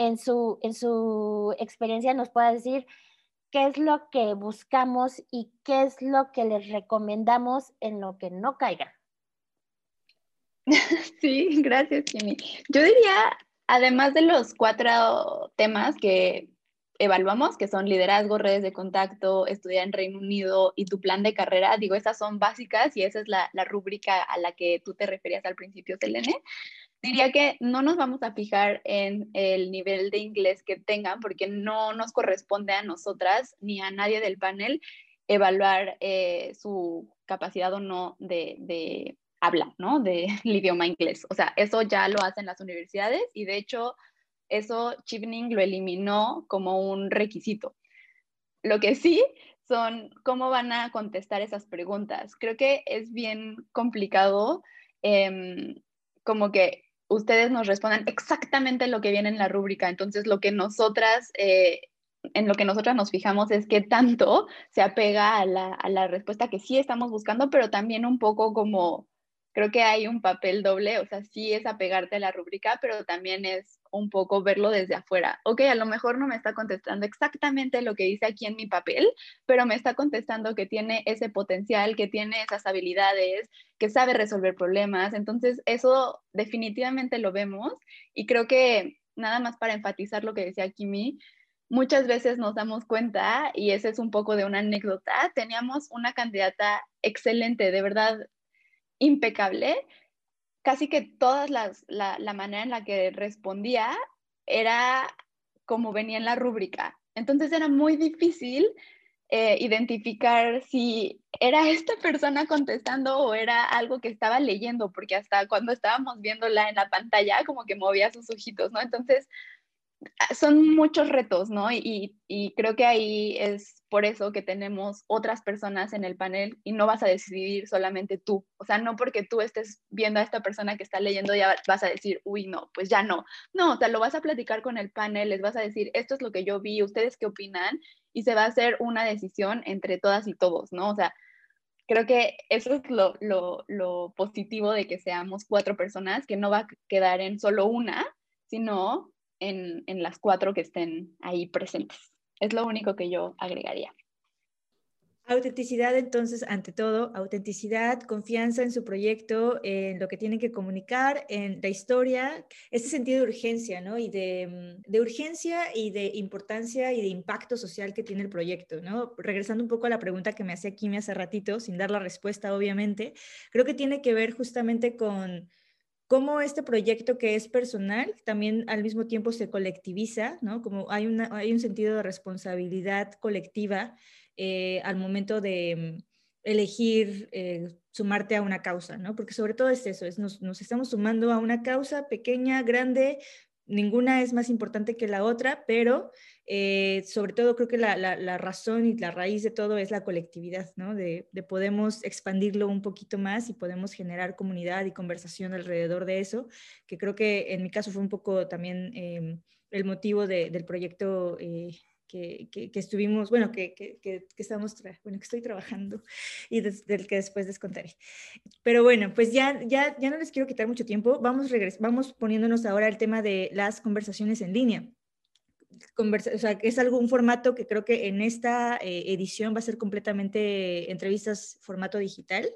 en su, en su experiencia nos pueda decir qué es lo que buscamos y qué es lo que les recomendamos en lo que no caiga. *laughs* Sí, gracias, Jimmy. Yo diría, además de los cuatro temas que evaluamos, que son liderazgo, redes de contacto, estudiar en Reino Unido y tu plan de carrera, digo, esas son básicas y esa es la, la rúbrica a la que tú te referías al principio, Selene. Diría que no nos vamos a fijar en el nivel de inglés que tengan porque no nos corresponde a nosotras ni a nadie del panel evaluar eh, su capacidad o no de, de habla, ¿no? Del *laughs* idioma inglés. O sea, eso ya lo hacen las universidades y de hecho eso Chivning lo eliminó como un requisito. Lo que sí son cómo van a contestar esas preguntas. Creo que es bien complicado em, como que ustedes nos respondan exactamente lo que viene en la rúbrica. Entonces, lo que nosotras, eh, en lo que nosotras nos fijamos es que tanto se apega a la, a la respuesta que sí estamos buscando, pero también un poco como, creo que hay un papel doble, o sea, sí es apegarte a la rúbrica, pero también es un poco verlo desde afuera. Ok, a lo mejor no me está contestando exactamente lo que dice aquí en mi papel, pero me está contestando que tiene ese potencial, que tiene esas habilidades, que sabe resolver problemas. Entonces, eso definitivamente lo vemos y creo que nada más para enfatizar lo que decía Kimi, muchas veces nos damos cuenta, y ese es un poco de una anécdota, teníamos una candidata excelente, de verdad impecable, casi que todas las, la, la manera en la que respondía era como venía en la rúbrica. Entonces era muy difícil eh, identificar si era esta persona contestando o era algo que estaba leyendo, porque hasta cuando estábamos viéndola en la pantalla, como que movía sus ojitos, ¿no? Entonces, Ah, son muchos retos, ¿no? Y, y, creo que ahí es por eso que tenemos otras personas en el panel y no vas a decidir solamente tú. O sea, no porque tú estés viendo a esta persona que está leyendo ya vas a decir, uy, no, pues ya no. No, o sea, lo vas a platicar con el panel, les vas a decir, esto es lo que yo vi, ustedes qué opinan, y se va a hacer una decisión entre todas y todos, ¿no? O sea, creo que eso es lo, lo, lo positivo de que seamos cuatro personas, que no va a quedar en solo una, sino en, en las cuatro que estén ahí presentes. Es lo único que yo agregaría. Autenticidad, entonces, ante todo, autenticidad, confianza en su proyecto, en lo que tienen que comunicar, en la historia, ese sentido de urgencia, ¿no? Y de, de, urgencia y de importancia y de impacto social que tiene el proyecto, ¿no? Regresando un poco a la pregunta que me hacía Kimi hace ratito, sin dar la respuesta, obviamente, creo que tiene que ver justamente con cómo este proyecto que es personal también al mismo tiempo se colectiviza, ¿no? Como hay, un sentido de responsabilidad colectiva eh, al momento de, elegir eh, sumarte a una causa, ¿no? Porque sobre todo es eso, es nos, estamos sumando a una causa pequeña, grande, ninguna es más importante que la otra, pero eh, sobre todo creo que la, razón y la raíz de todo es la colectividad, ¿no? De, de, podemos expandirlo un poquito más y podemos generar comunidad y conversación alrededor de eso, que creo que en mi caso fue un poco también eh, el motivo de, del proyecto eh, que, que, estuvimos, bueno, que, que, estamos, bueno, que estoy trabajando *laughs* y del que después les contaré. Pero bueno, pues ya, ya, ya no les quiero quitar mucho tiempo, vamos, vamos poniéndonos ahora al tema de las conversaciones en línea. Conversa, o sea, que es algún formato que creo que en esta eh, edición va a ser completamente entrevistas formato digital.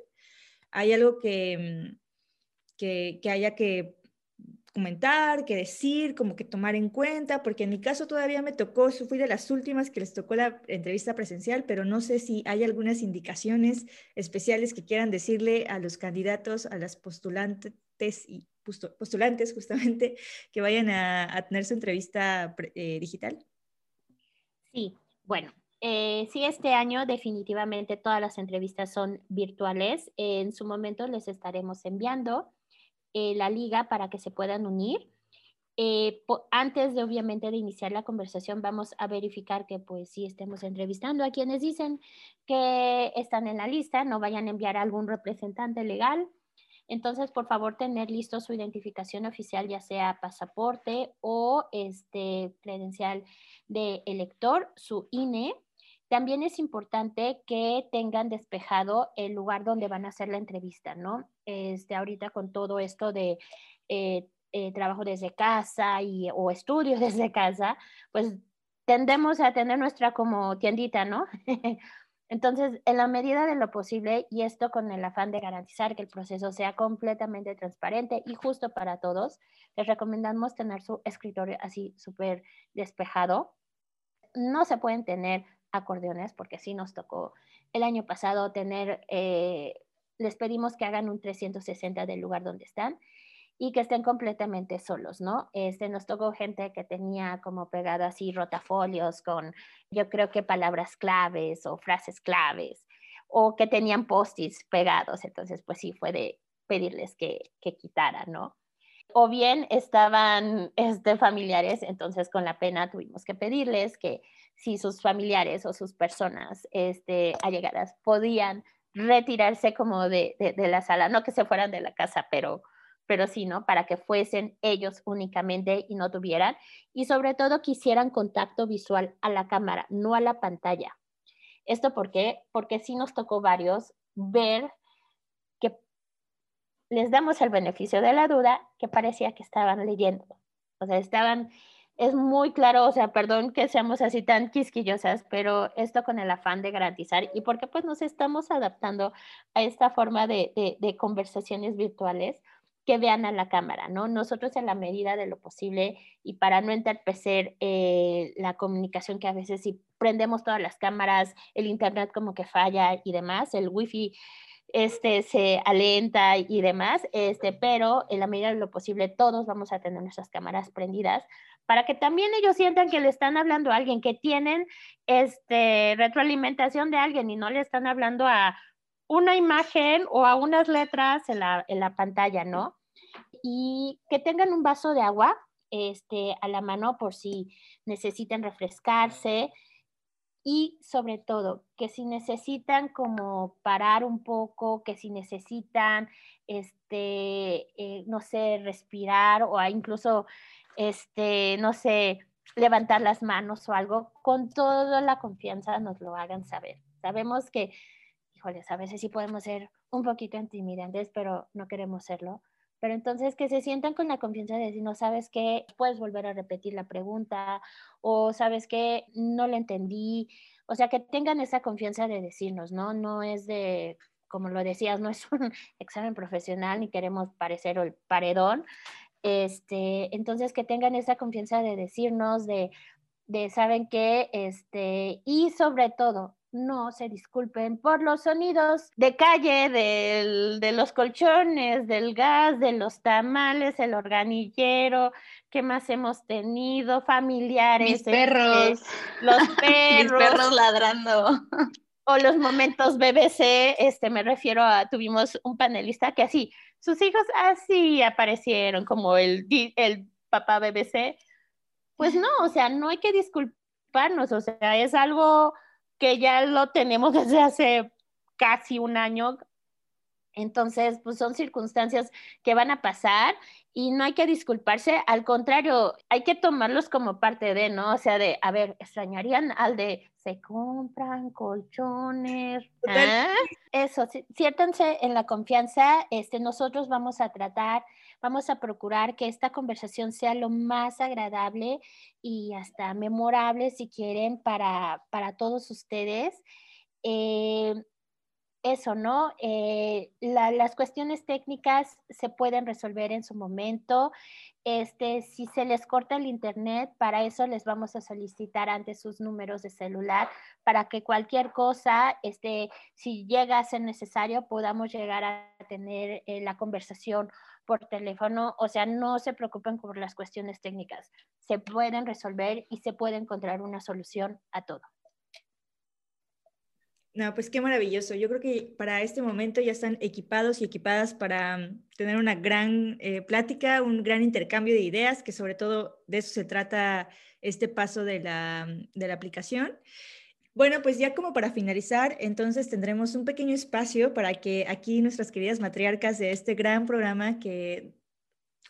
Hay algo que, que, que haya que comentar, qué decir, como que tomar en cuenta, porque en mi caso todavía me tocó, fui de las últimas que les tocó la entrevista presencial, pero no sé si hay algunas indicaciones especiales que quieran decirle a los candidatos, a las postulantes y postulantes justamente *laughs* que vayan a, tener su entrevista eh, digital. Sí, bueno, eh, sí, este año definitivamente todas las entrevistas son virtuales. En su momento les estaremos enviando eh, la liga para que se puedan unir. Eh, antes de obviamente de iniciar la conversación vamos a verificar que pues sí estemos entrevistando a quienes dicen que están en la lista, no vayan a enviar a algún representante legal. Entonces, por favor, tener listo su identificación oficial, ya sea pasaporte o este credencial de elector, su INE. También es importante que tengan despejado el lugar donde van a hacer la entrevista, ¿no? este, ahorita con todo esto de eh, eh, trabajo desde casa y, o estudio *laughs* desde casa, pues tendemos a tener nuestra como tiendita, ¿no? *laughs* Entonces, en la medida de lo posible, y esto con el afán de garantizar que el proceso sea completamente transparente y justo para todos, les recomendamos tener su escritorio así súper despejado. No se pueden tener acordeones, porque sí nos tocó el año pasado tener eh, les pedimos que hagan un 360 del lugar donde están y que estén completamente solos, ¿no? Este, nos tocó gente que tenía como pegado así rotafolios con, yo creo que palabras claves o frases claves, o que tenían post-its pegados, entonces pues sí fue de pedirles que, que quitaran, ¿no? O bien estaban este, familiares, entonces con la pena tuvimos que pedirles que si sus familiares o sus personas este, allegadas podían retirarse como de, de, la sala, no que se fueran de la casa, pero, pero sí, ¿no? Para que fuesen ellos únicamente y no tuvieran, y sobre todo quisieran contacto visual a la cámara, no a la pantalla. ¿Esto por qué? Porque sí nos tocó varios ver que les damos el beneficio de la duda que parecía que estaban leyendo, o sea, estaban es muy claro, o sea, perdón que seamos así tan quisquillosas, pero esto con el afán de garantizar y porque pues nos estamos adaptando a esta forma de, de, conversaciones virtuales que vean a la cámara, ¿no? Nosotros en la medida de lo posible y para no entorpecer eh, la comunicación que a veces si prendemos todas las cámaras, el internet como que falla y demás, el wifi este, se alenta y demás, este, pero en la medida de lo posible todos vamos a tener nuestras cámaras prendidas para que también ellos sientan que le están hablando a alguien, que tienen este, retroalimentación de alguien y no le están hablando a una imagen o a unas letras en la, en la pantalla, ¿no? Y que tengan un vaso de agua este, a la mano por si necesitan refrescarse y sobre todo que si necesitan como parar un poco, que si necesitan, este, eh, no sé, respirar o incluso este, no sé, levantar las manos o algo, con toda la confianza nos lo hagan saber. Sabemos que, híjoles, a veces sí podemos ser un poquito intimidantes, pero no queremos serlo. Pero entonces que se sientan con la confianza de decir, no sabes qué, puedes volver a repetir la pregunta o sabes que no lo entendí. O sea, que tengan esa confianza de decirnos, ¿no? No es de, como lo decías, no es *laughs* un examen profesional ni queremos parecer el paredón, este, entonces, que tengan esa confianza de decirnos, de, de saben qué, este, y sobre todo, no se disculpen por los sonidos de calle, de los colchones, del gas, de los tamales, el organillero, ¿qué más hemos tenido? Familiares. *laughs* Mis perros. los perros. Mis perros ladrando. *laughs* o los momentos BBC, este, me refiero a, tuvimos un panelista que así, sus hijos así aparecieron como el, el papá BBC. Pues no, o sea, no hay que disculparnos, o sea, es algo que ya lo tenemos *laughs* desde hace casi un año. Entonces, pues son circunstancias que van a pasar y no hay que disculparse, al contrario, hay que tomarlos como parte de, ¿no? O sea, de, a ver, extrañarían al de, se compran colchones. ¿Ah? Eso, siéntanse en la confianza, este, nosotros vamos a tratar, vamos a procurar que esta conversación sea lo más agradable y hasta memorable, si quieren, para, para todos ustedes. Eh, eso, ¿no? Eh, las cuestiones técnicas se pueden resolver en su momento. Este, si se les corta el internet, para eso les vamos a solicitar antes sus números de celular para que cualquier cosa, este, si llega a ser necesario, podamos llegar a tener eh, la conversación por teléfono. O sea, no se preocupen por las cuestiones técnicas. Se pueden resolver y se puede encontrar una solución a todo. No, pues qué maravilloso. Yo creo que para este momento ya están equipados y equipadas para mm, tener una gran eh, plática, un gran intercambio de ideas, que sobre todo de eso se trata este paso de la, mm, de la aplicación. Bueno, pues ya como para finalizar, entonces tendremos un pequeño espacio para que aquí nuestras queridas matriarcas de este gran programa que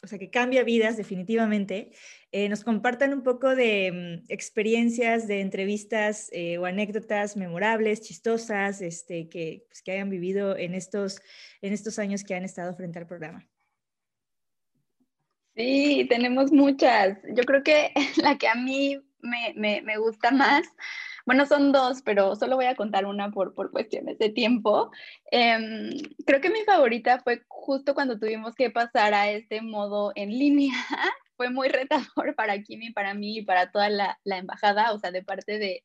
o sea, que cambia vidas definitivamente, eh, nos compartan un poco de mm, experiencias, de entrevistas eh, o anécdotas memorables, chistosas, este, que, pues, que hayan vivido en estos, en estos años que han estado frente al programa. Sí, tenemos muchas. Yo creo que *laughs* la que a mí me, me, me gusta más bueno, son dos, pero solo voy a contar una por, por cuestiones de tiempo. Em, creo que mi favorita fue justo cuando tuvimos que pasar a este modo en línea. *laughs* fue muy retador para Kimi, para mí y para toda la, la embajada, o sea, de parte de,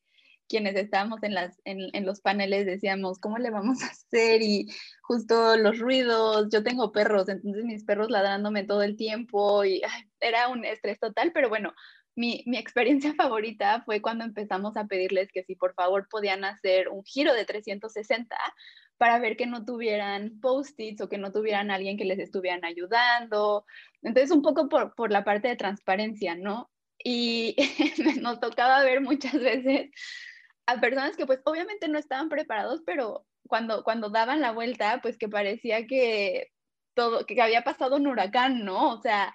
quienes estábamos en, las, en, en, los paneles decíamos, ¿cómo le vamos a hacer? Y justo los ruidos, yo tengo perros, entonces mis perros ladrándome todo el tiempo y era un estrés total, pero bueno, mi, mi, experiencia *laughs* favorita fue cuando empezamos a pedirles que si por favor podían hacer un giro de 360 para ver que no tuvieran post-its o que no tuvieran alguien que les estuvieran ayudando. Entonces, un poco por, por la parte de transparencia, ¿no? Y *laughs* nos tocaba ver muchas veces a personas que pues obviamente no estaban preparados, pero cuando, cuando daban la vuelta, pues que parecía que todo, que había pasado un huracán, ¿no? O sea,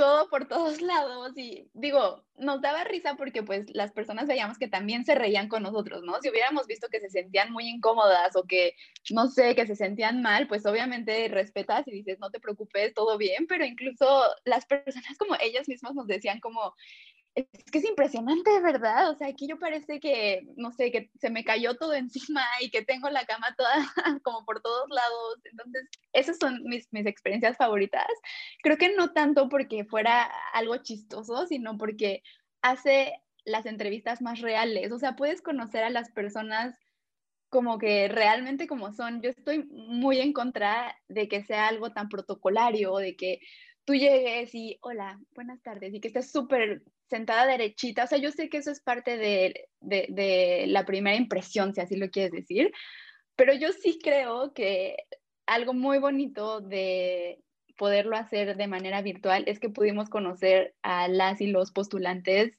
todo por todos *laughs* lados y digo, nos daba risa porque pues las personas veíamos que también se reían con nosotros, ¿no? Si hubiéramos visto que se sentían muy incómodas o que, no sé, que se sentían mal, pues obviamente respetas y dices, no te preocupes, todo bien, pero incluso las personas como ellas mismas nos decían como, es que es impresionante, ¿verdad? O sea, aquí yo parece que, no sé, que se me cayó todo encima y que tengo la cama toda *laughs* como por todos lados. Entonces, esas son mis, mis experiencias favoritas. Creo que no tanto porque fuera algo chistoso, sino porque hace las entrevistas más reales. O sea, puedes conocer a las personas como que realmente como son. Yo estoy muy en contra de que sea algo tan protocolario, de que tú llegues y, hola, buenas tardes, y que estés súper sentada derechita. O sea, yo sé que eso es parte de, de, de, la primera impresión, si así lo quieres decir, pero yo sí creo que algo muy bonito de poderlo hacer de manera virtual es que pudimos conocer a las y los postulantes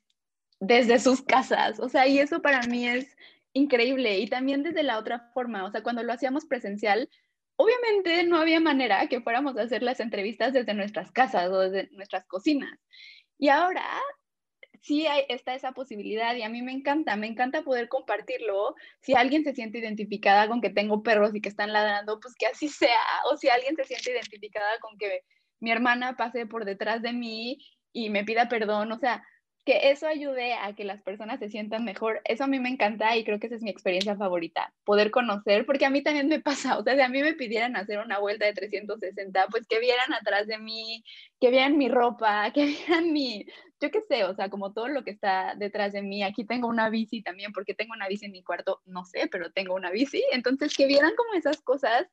desde sus casas. O sea, y eso para mí es increíble. Y también desde la otra forma, o sea, cuando lo hacíamos presencial, obviamente no había manera que fuéramos a hacer las entrevistas desde nuestras casas o desde nuestras cocinas. Y ahora sí hay, está esa posibilidad y a mí me encanta, me encanta poder compartirlo. Si alguien se siente identificada con que tengo perros y que están ladrando, pues que así sea. O si alguien se siente identificada con que mi hermana pase por detrás de mí y me pida perdón, o sea, que eso ayude a que las personas se sientan mejor, eso a mí me encanta y creo que esa es mi experiencia favorita, poder conocer, porque a mí también me pasa, o sea, si a mí me pidieran hacer una vuelta de 360, pues que vieran atrás de mí, que vieran mi ropa, que *laughs* vieran mi, yo qué sé, o sea, como todo lo que está detrás de mí, aquí tengo una bici también, porque tengo una bici en mi cuarto, no sé, pero tengo una bici, entonces que vieran como esas cosas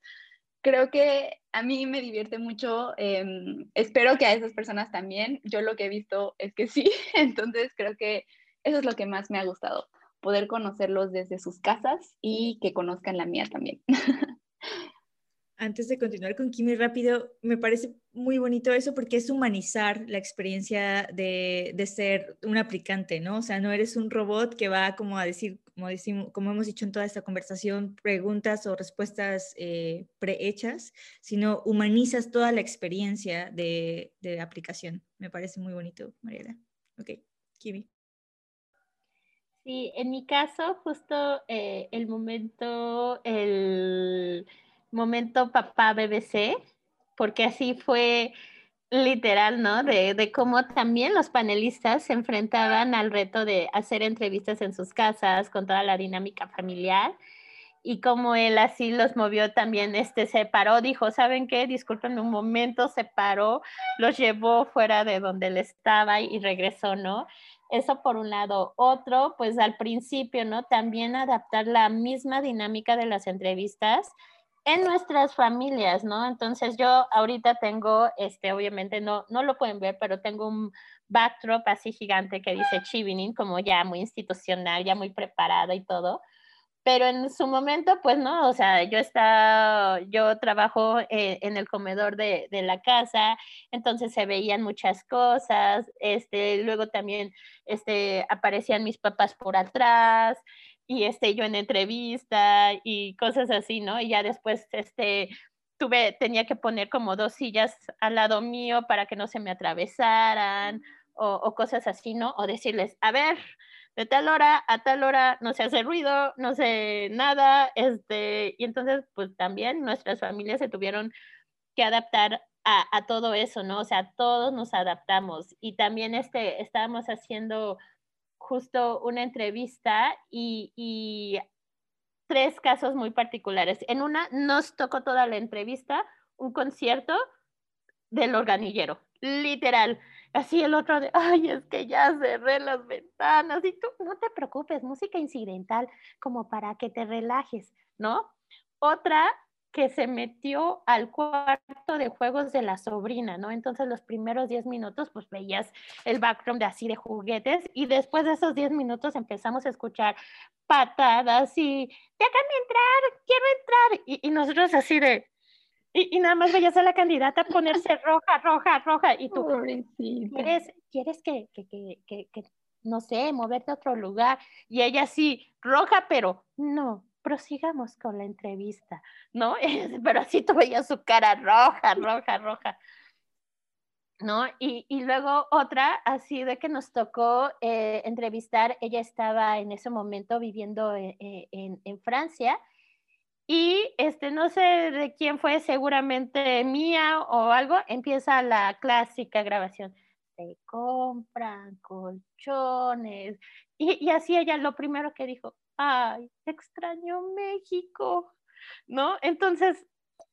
creo que a mí me divierte mucho. Em, espero que a esas personas también. Yo lo que he visto es que sí. *laughs* Entonces creo que eso es lo que más me ha gustado. poder conocerlos desde sus casas y que conozcan la mía también. *laughs* Antes de continuar con Kimi rápido, me parece muy bonito eso porque es humanizar la experiencia de, de, ser un aplicante, ¿no? O sea, no eres un robot que va como a decir, como, decimos, como hemos dicho en toda esta conversación, preguntas o respuestas eh, prehechas, sino humanizas toda la experiencia de, de aplicación. Me parece muy bonito, Mariela. Ok, Kimi. Sí, en mi caso, justo eh, el momento, el momento papá BBC, porque así fue literal, ¿no? De, de, cómo también los panelistas se enfrentaban al reto de hacer entrevistas en sus casas con toda la dinámica familiar y cómo él así los movió también, este se paró, dijo, ¿saben qué? Disculpen un momento, se paró, los llevó fuera de donde él estaba y regresó, ¿no? Eso por un lado. Otro, pues al principio, ¿no? También adaptar la misma dinámica de las entrevistas en nuestras familias, ¿no? Entonces yo ahorita tengo, este, obviamente no, no lo pueden ver, pero tengo un backdrop así gigante que dice Chivinin, como ya muy institucional, ya muy preparada y todo. Pero en su momento, pues no, o sea, yo está, yo trabajo eh, en el comedor de, de, la casa, entonces se veían muchas cosas, este, luego también, este, aparecían mis papás por atrás, y este, yo en entrevista y cosas así, ¿no? Y ya después, este, tuve, tenía que poner como dos sillas al lado mío para que no se me atravesaran o, cosas así, ¿no? O decirles, a ver, de tal hora a tal hora no se hace ruido, no sé nada, este, y entonces pues también nuestras familias se tuvieron que adaptar a, a, todo eso, ¿no? O sea, todos nos adaptamos y también este, estábamos haciendo justo una entrevista y, tres casos muy particulares. En una nos tocó toda la entrevista un concierto del organillero, literal. Así el otro de, ay, es que ya cerré las ventanas y tú no te preocupes, música incidental como para que te relajes, ¿no? Otra que se metió al cuarto de juegos de la sobrina, ¿no? Entonces los primeros 10 minutos pues veías el background de así de juguetes y después de esos 10 minutos empezamos a escuchar patadas y déjame entrar, quiero entrar y, y nosotros así de, y, y, nada más veías a la candidata ponerse *laughs* roja, roja, roja y tú, ¿quieres, quieres que, que, que, que, no sé, moverte a otro lugar? Y ella sí, roja, pero no, prosigamos con la entrevista, ¿no? *laughs* Pero así tú veías su cara roja, roja, roja. ¿No? Y, y luego otra, así de que nos tocó eh, entrevistar, ella estaba en ese momento viviendo en, en, en, Francia y este, no sé de quién fue, seguramente mía o algo, empieza la clásica grabación. Se compran colchones. Y, y así ella lo primero que dijo, ay, extraño México, ¿no? Entonces,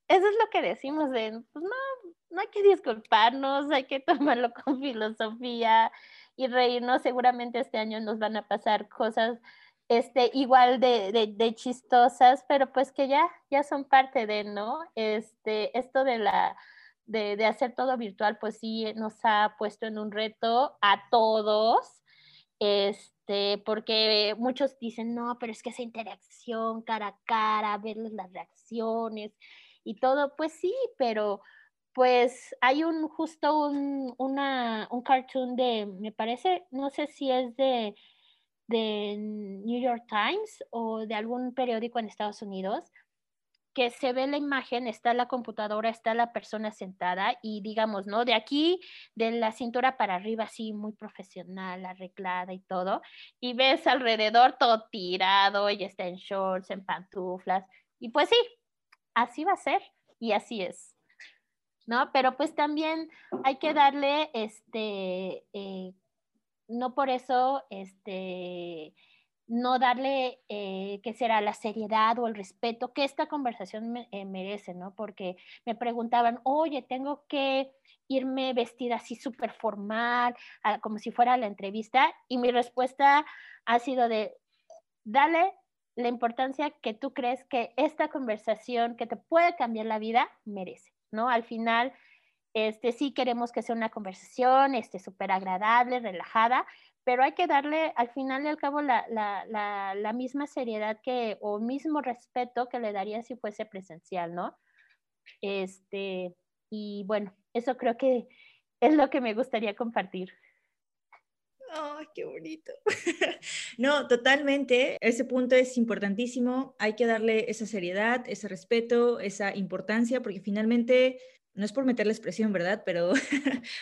eso es lo que decimos de, pues no, no hay que disculparnos, hay que *laughs* tomarlo con filosofía y reírnos. Seguramente este año nos van a pasar cosas este, igual de, de, de, chistosas, pero pues que ya, ya son parte de, ¿no? Este, esto de la, de, de hacer todo virtual, pues sí nos ha puesto en un reto a todos, este, porque muchos dicen, no, pero es que esa interacción cara a cara, ver las reacciones y todo, pues sí, pero pues hay un justo un, una, un cartoon de, me parece, no sé si es de, de New York Times o de algún periódico en Estados Unidos, que se ve la imagen, está la computadora, está la persona sentada y digamos, ¿no? De aquí, de la cintura para arriba, así muy profesional, arreglada y todo, y ves alrededor todo tirado, ella está en shorts, en pantuflas, y pues sí, así va a ser y así es. ¿No? Pero pues también hay que darle, este, eh, no por eso, este, no darle, eh, ¿qué será?, la seriedad o el respeto que esta conversación eh, merece, ¿no? Porque me preguntaban, oye, tengo que irme vestida así súper formal, como si fuera la entrevista, y mi respuesta ha sido de, dale la importancia que tú crees que esta conversación que te puede cambiar la vida merece, ¿no? Al final, este, sí queremos que sea una conversación este, súper agradable, relajada, pero hay que darle al final y al cabo la, la, misma seriedad que, o mismo respeto que le daría si fuese presencial, ¿no? Este, y bueno, eso creo que es lo que me gustaría compartir. ¡Ay, qué bonito! *laughs* no, totalmente. Ese punto es importantísimo. Hay que darle esa seriedad, ese respeto, esa importancia, porque finalmente no es por meterle expresión, ¿verdad? *laughs* Pero,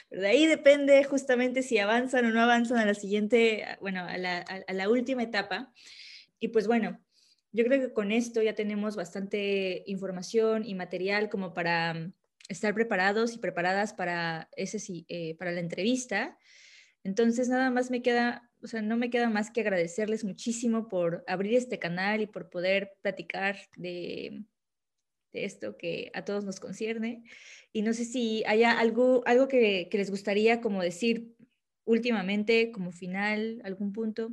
de ahí depende justamente si avanzan o no avanzan a la siguiente, bueno, a la, a la última etapa. Y pues bueno, yo creo que con esto ya tenemos bastante información y material como para mm, estar preparados y preparadas para, ese, eh, para la entrevista. Entonces, nada más me queda, o sea, no me queda más que agradecerles muchísimo por abrir este canal y por poder platicar de, de esto que a todos nos concierne. Y no sé si haya algo, algo que, les gustaría como decir últimamente, como final, algún punto.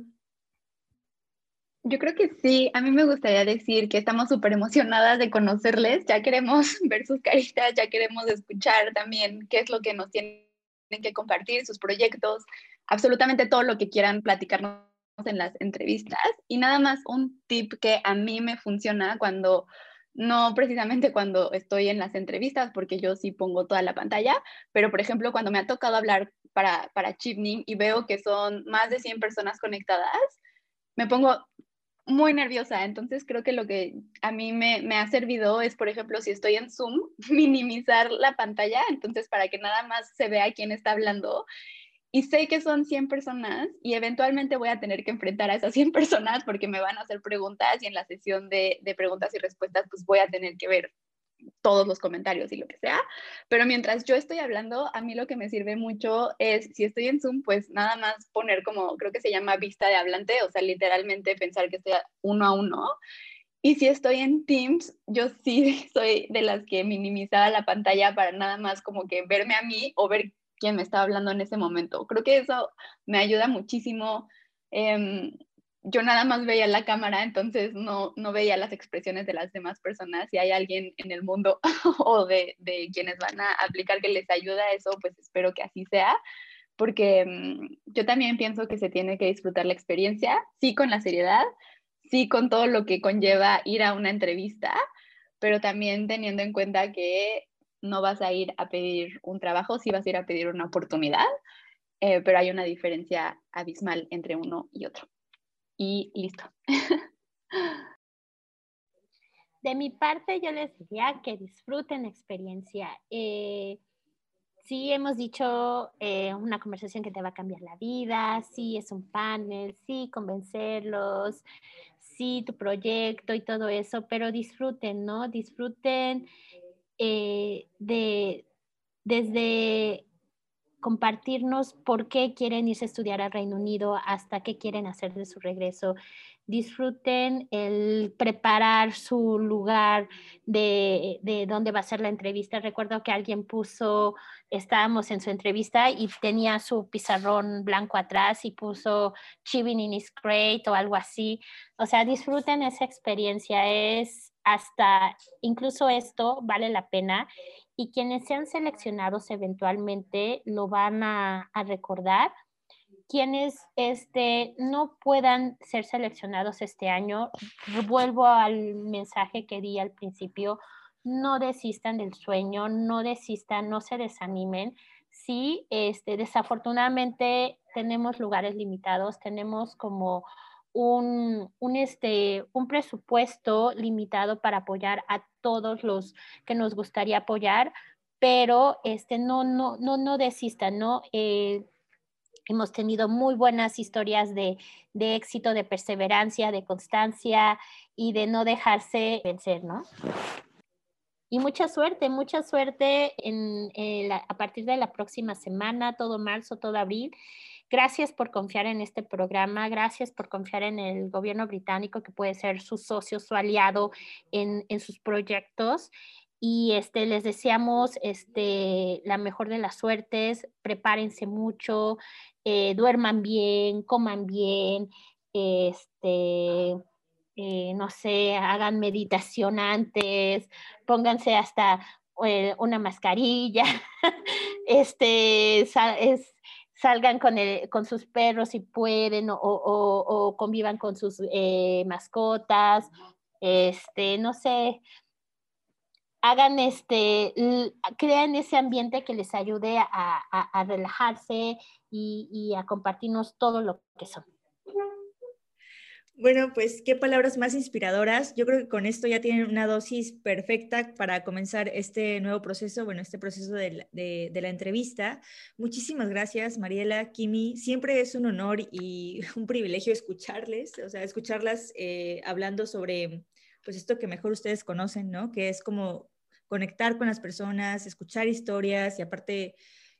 Yo creo que sí, a mí me gustaría decir que estamos súper emocionadas de conocerles, ya queremos *laughs* ver sus caritas, ya queremos escuchar también qué es lo que nos tienen que compartir, sus proyectos, absolutamente todo lo que quieran platicarnos en las entrevistas. Y nada más un tip que a mí me funciona cuando, no precisamente cuando estoy en las entrevistas, porque yo sí pongo toda la pantalla, pero por ejemplo cuando me ha tocado hablar para, para Chipning y veo que son más de 100 personas conectadas, me pongo muy nerviosa. Entonces creo que lo que a mí me, me, ha servido es, por ejemplo, si estoy en Zoom, *laughs* minimizar la pantalla, entonces para que nada más se vea quién está hablando. Y sé que son 100 personas y eventualmente voy a tener que enfrentar a esas 100 personas porque me van a hacer preguntas y en la sesión de, de preguntas y respuestas pues voy a tener que ver todos los comentarios y lo que sea, pero mientras yo estoy hablando, a mí lo que me sirve mucho es, si estoy en Zoom, pues nada más poner como, creo que se llama vista de hablante, o sea, literalmente pensar que estoy uno a uno. Y si estoy en Teams, yo sí *laughs* soy de las que minimizaba la pantalla para nada más como que verme a mí o ver quién me está hablando en ese momento. Creo que eso me ayuda muchísimo. Eh, yo nada más veía la cámara, entonces no, no veía las expresiones de las demás personas. Si hay alguien en el mundo *laughs* o de, de, quienes van a aplicar que les ayuda eso, pues espero que así sea, porque mm, yo también pienso que se tiene que disfrutar la experiencia, sí con la seriedad, sí con todo lo que conlleva ir a una entrevista, pero también teniendo en cuenta que no vas a ir a pedir un trabajo, sí vas a ir a pedir una oportunidad, eh, pero hay una diferencia abismal entre uno y otro y listo. *laughs* De mi parte, yo les diría que disfruten la experiencia. Eh, sí, hemos dicho eh, una conversación que te va a cambiar la vida, sí, es un panel, sí, convencerlos, sí, tu proyecto y todo eso, pero disfruten, ¿no? Disfruten eh, de, desde compartirnos por qué quieren irse a estudiar al Reino Unido, hasta qué quieren hacer de su regreso. Disfruten el preparar su lugar de, de dónde va a ser la entrevista. Recuerdo que alguien puso, estábamos en su entrevista y tenía su pizarrón blanco atrás y puso Chivin in is great o algo así. O sea, disfruten esa experiencia. Es hasta, incluso esto vale la pena y quienes sean seleccionados eventualmente lo van a, recordar. Quienes este, no puedan ser seleccionados este año, vuelvo al mensaje que di al principio, no desistan del sueño, no desistan, no se desanimen. Sí, este, desafortunadamente tenemos lugares limitados, tenemos como un, un, este, un presupuesto limitado para apoyar a todos los que nos gustaría apoyar, pero este, no, no, no, no desistan, ¿no? Eh, hemos tenido muy buenas historias de, de, éxito, de perseverancia, de constancia y de no dejarse vencer, ¿no? Y mucha suerte, mucha suerte en, a partir de la próxima semana, todo marzo, todo abril. Gracias por confiar en este programa, gracias por confiar en el gobierno británico que puede ser su socio, su aliado en, sus proyectos. Y este, les deseamos este, la mejor de las suertes, prepárense mucho, eh, duerman bien, coman bien, este, eh, no sé, hagan meditación antes, pónganse hasta eh, una mascarilla, *laughs* este, es, salgan con, con sus perros si pueden o, convivan con sus mascotas, este, no sé, hagan este, crean ese ambiente que les ayude a, relajarse y, a compartirnos todo lo que son. Bueno, pues qué palabras más inspiradoras. Yo creo que con esto ya tienen una dosis perfecta para comenzar este nuevo proceso, bueno, este proceso de, la entrevista. Muchísimas gracias, Mariela, Kimi. Siempre es un honor y *laughs* un privilegio escucharles, o sea, escucharlas eh, hablando sobre, pues esto que mejor ustedes conocen, ¿no? Que es como conectar con las personas, escuchar historias y aparte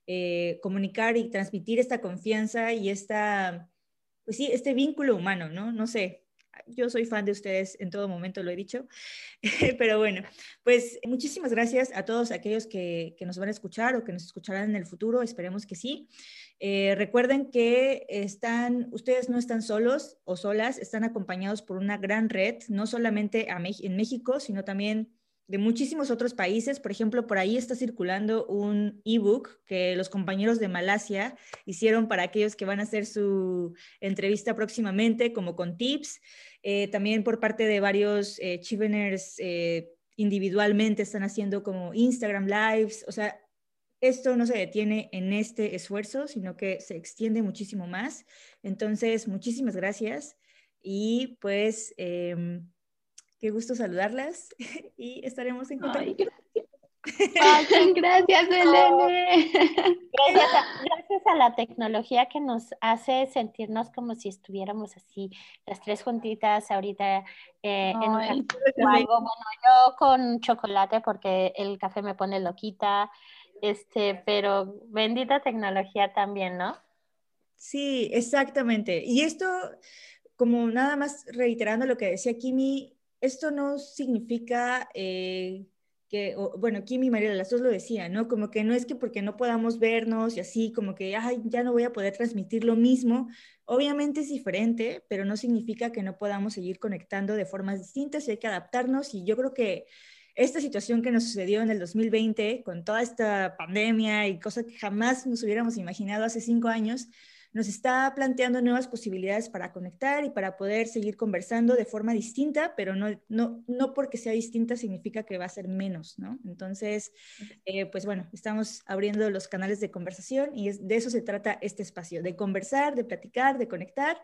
eh, comunicar y transmitir esta confianza y esta pues sí, este vínculo humano, ¿no? No sé, yo soy fan de ustedes en todo momento, lo he dicho, *laughs* pero bueno, pues muchísimas gracias a todos aquellos que, nos van a escuchar o que nos escucharán en el futuro, esperemos que sí. Eh, recuerden que están, ustedes no están solos o solas, están acompañados por una gran red, no solamente en México, sino también de muchísimos otros países. Por ejemplo, por ahí está circulando un ebook que los compañeros de Malasia hicieron para aquellos que van a hacer su entrevista próximamente, como con tips. Eh, también por parte de varios eh, chiveners eh, individualmente están haciendo como Instagram Lives. O sea, esto no se detiene en este esfuerzo, sino que se extiende muchísimo más. Entonces, muchísimas gracias. Y pues... Em, Qué gusto saludarlas *laughs* y estaremos en contacto. gracias. *laughs* gracias, Elene. Gracias a, la tecnología que nos hace sentirnos como si estuviéramos así, las tres juntitas ahorita eh, en un algo. Bueno, yo con chocolate porque el café me pone loquita, este, pero bendita tecnología también, ¿no? Sí, exactamente. Y esto, como nada más reiterando lo que decía Kimi, esto no significa eh, que, bueno, Kim y María, las dos lo decían, ¿no? Como que no es que porque no podamos vernos y así, como que, ay, ya no voy a poder transmitir lo mismo. Obviamente es diferente, pero no significa que no podamos seguir conectando de formas distintas y hay que adaptarnos. Y yo creo que esta situación que nos sucedió en el 2020, con toda esta pandemia y cosas que jamás nos hubiéramos imaginado hace cinco años, nos está planteando nuevas posibilidades para conectar y para poder seguir conversando de forma distinta, pero no, no, no porque sea distinta significa que va a ser menos, ¿no? Entonces, eh, pues bueno, estamos abriendo los canales de conversación y de eso se trata este espacio, de conversar, de platicar, de conectar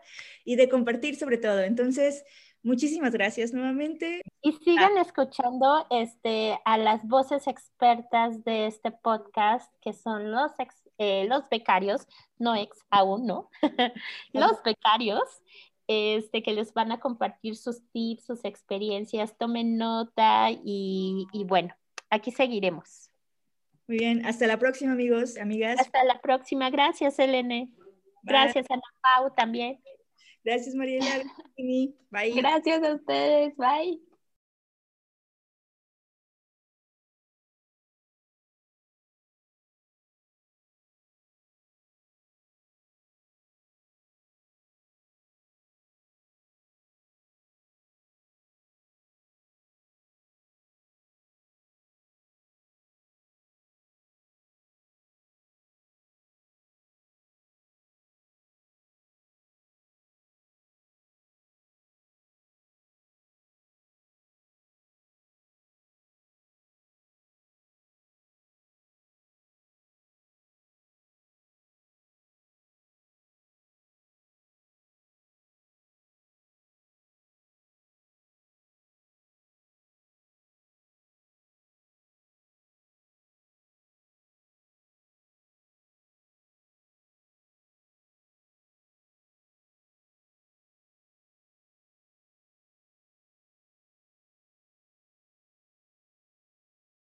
y de compartir sobre todo. Entonces, muchísimas gracias nuevamente. Y sigan escuchando este, a las voces expertas de este podcast, que son los expertos eh, los becarios, no ex aún, ¿no? *laughs* los becarios, este, que les van a compartir sus tips, sus experiencias, tomen nota y, bueno, aquí seguiremos. Muy bien, hasta la próxima amigos, amigas. Hasta la próxima, gracias Elene. Gracias a la Pau también. Gracias Mariela. Bye. Gracias a ustedes, bye.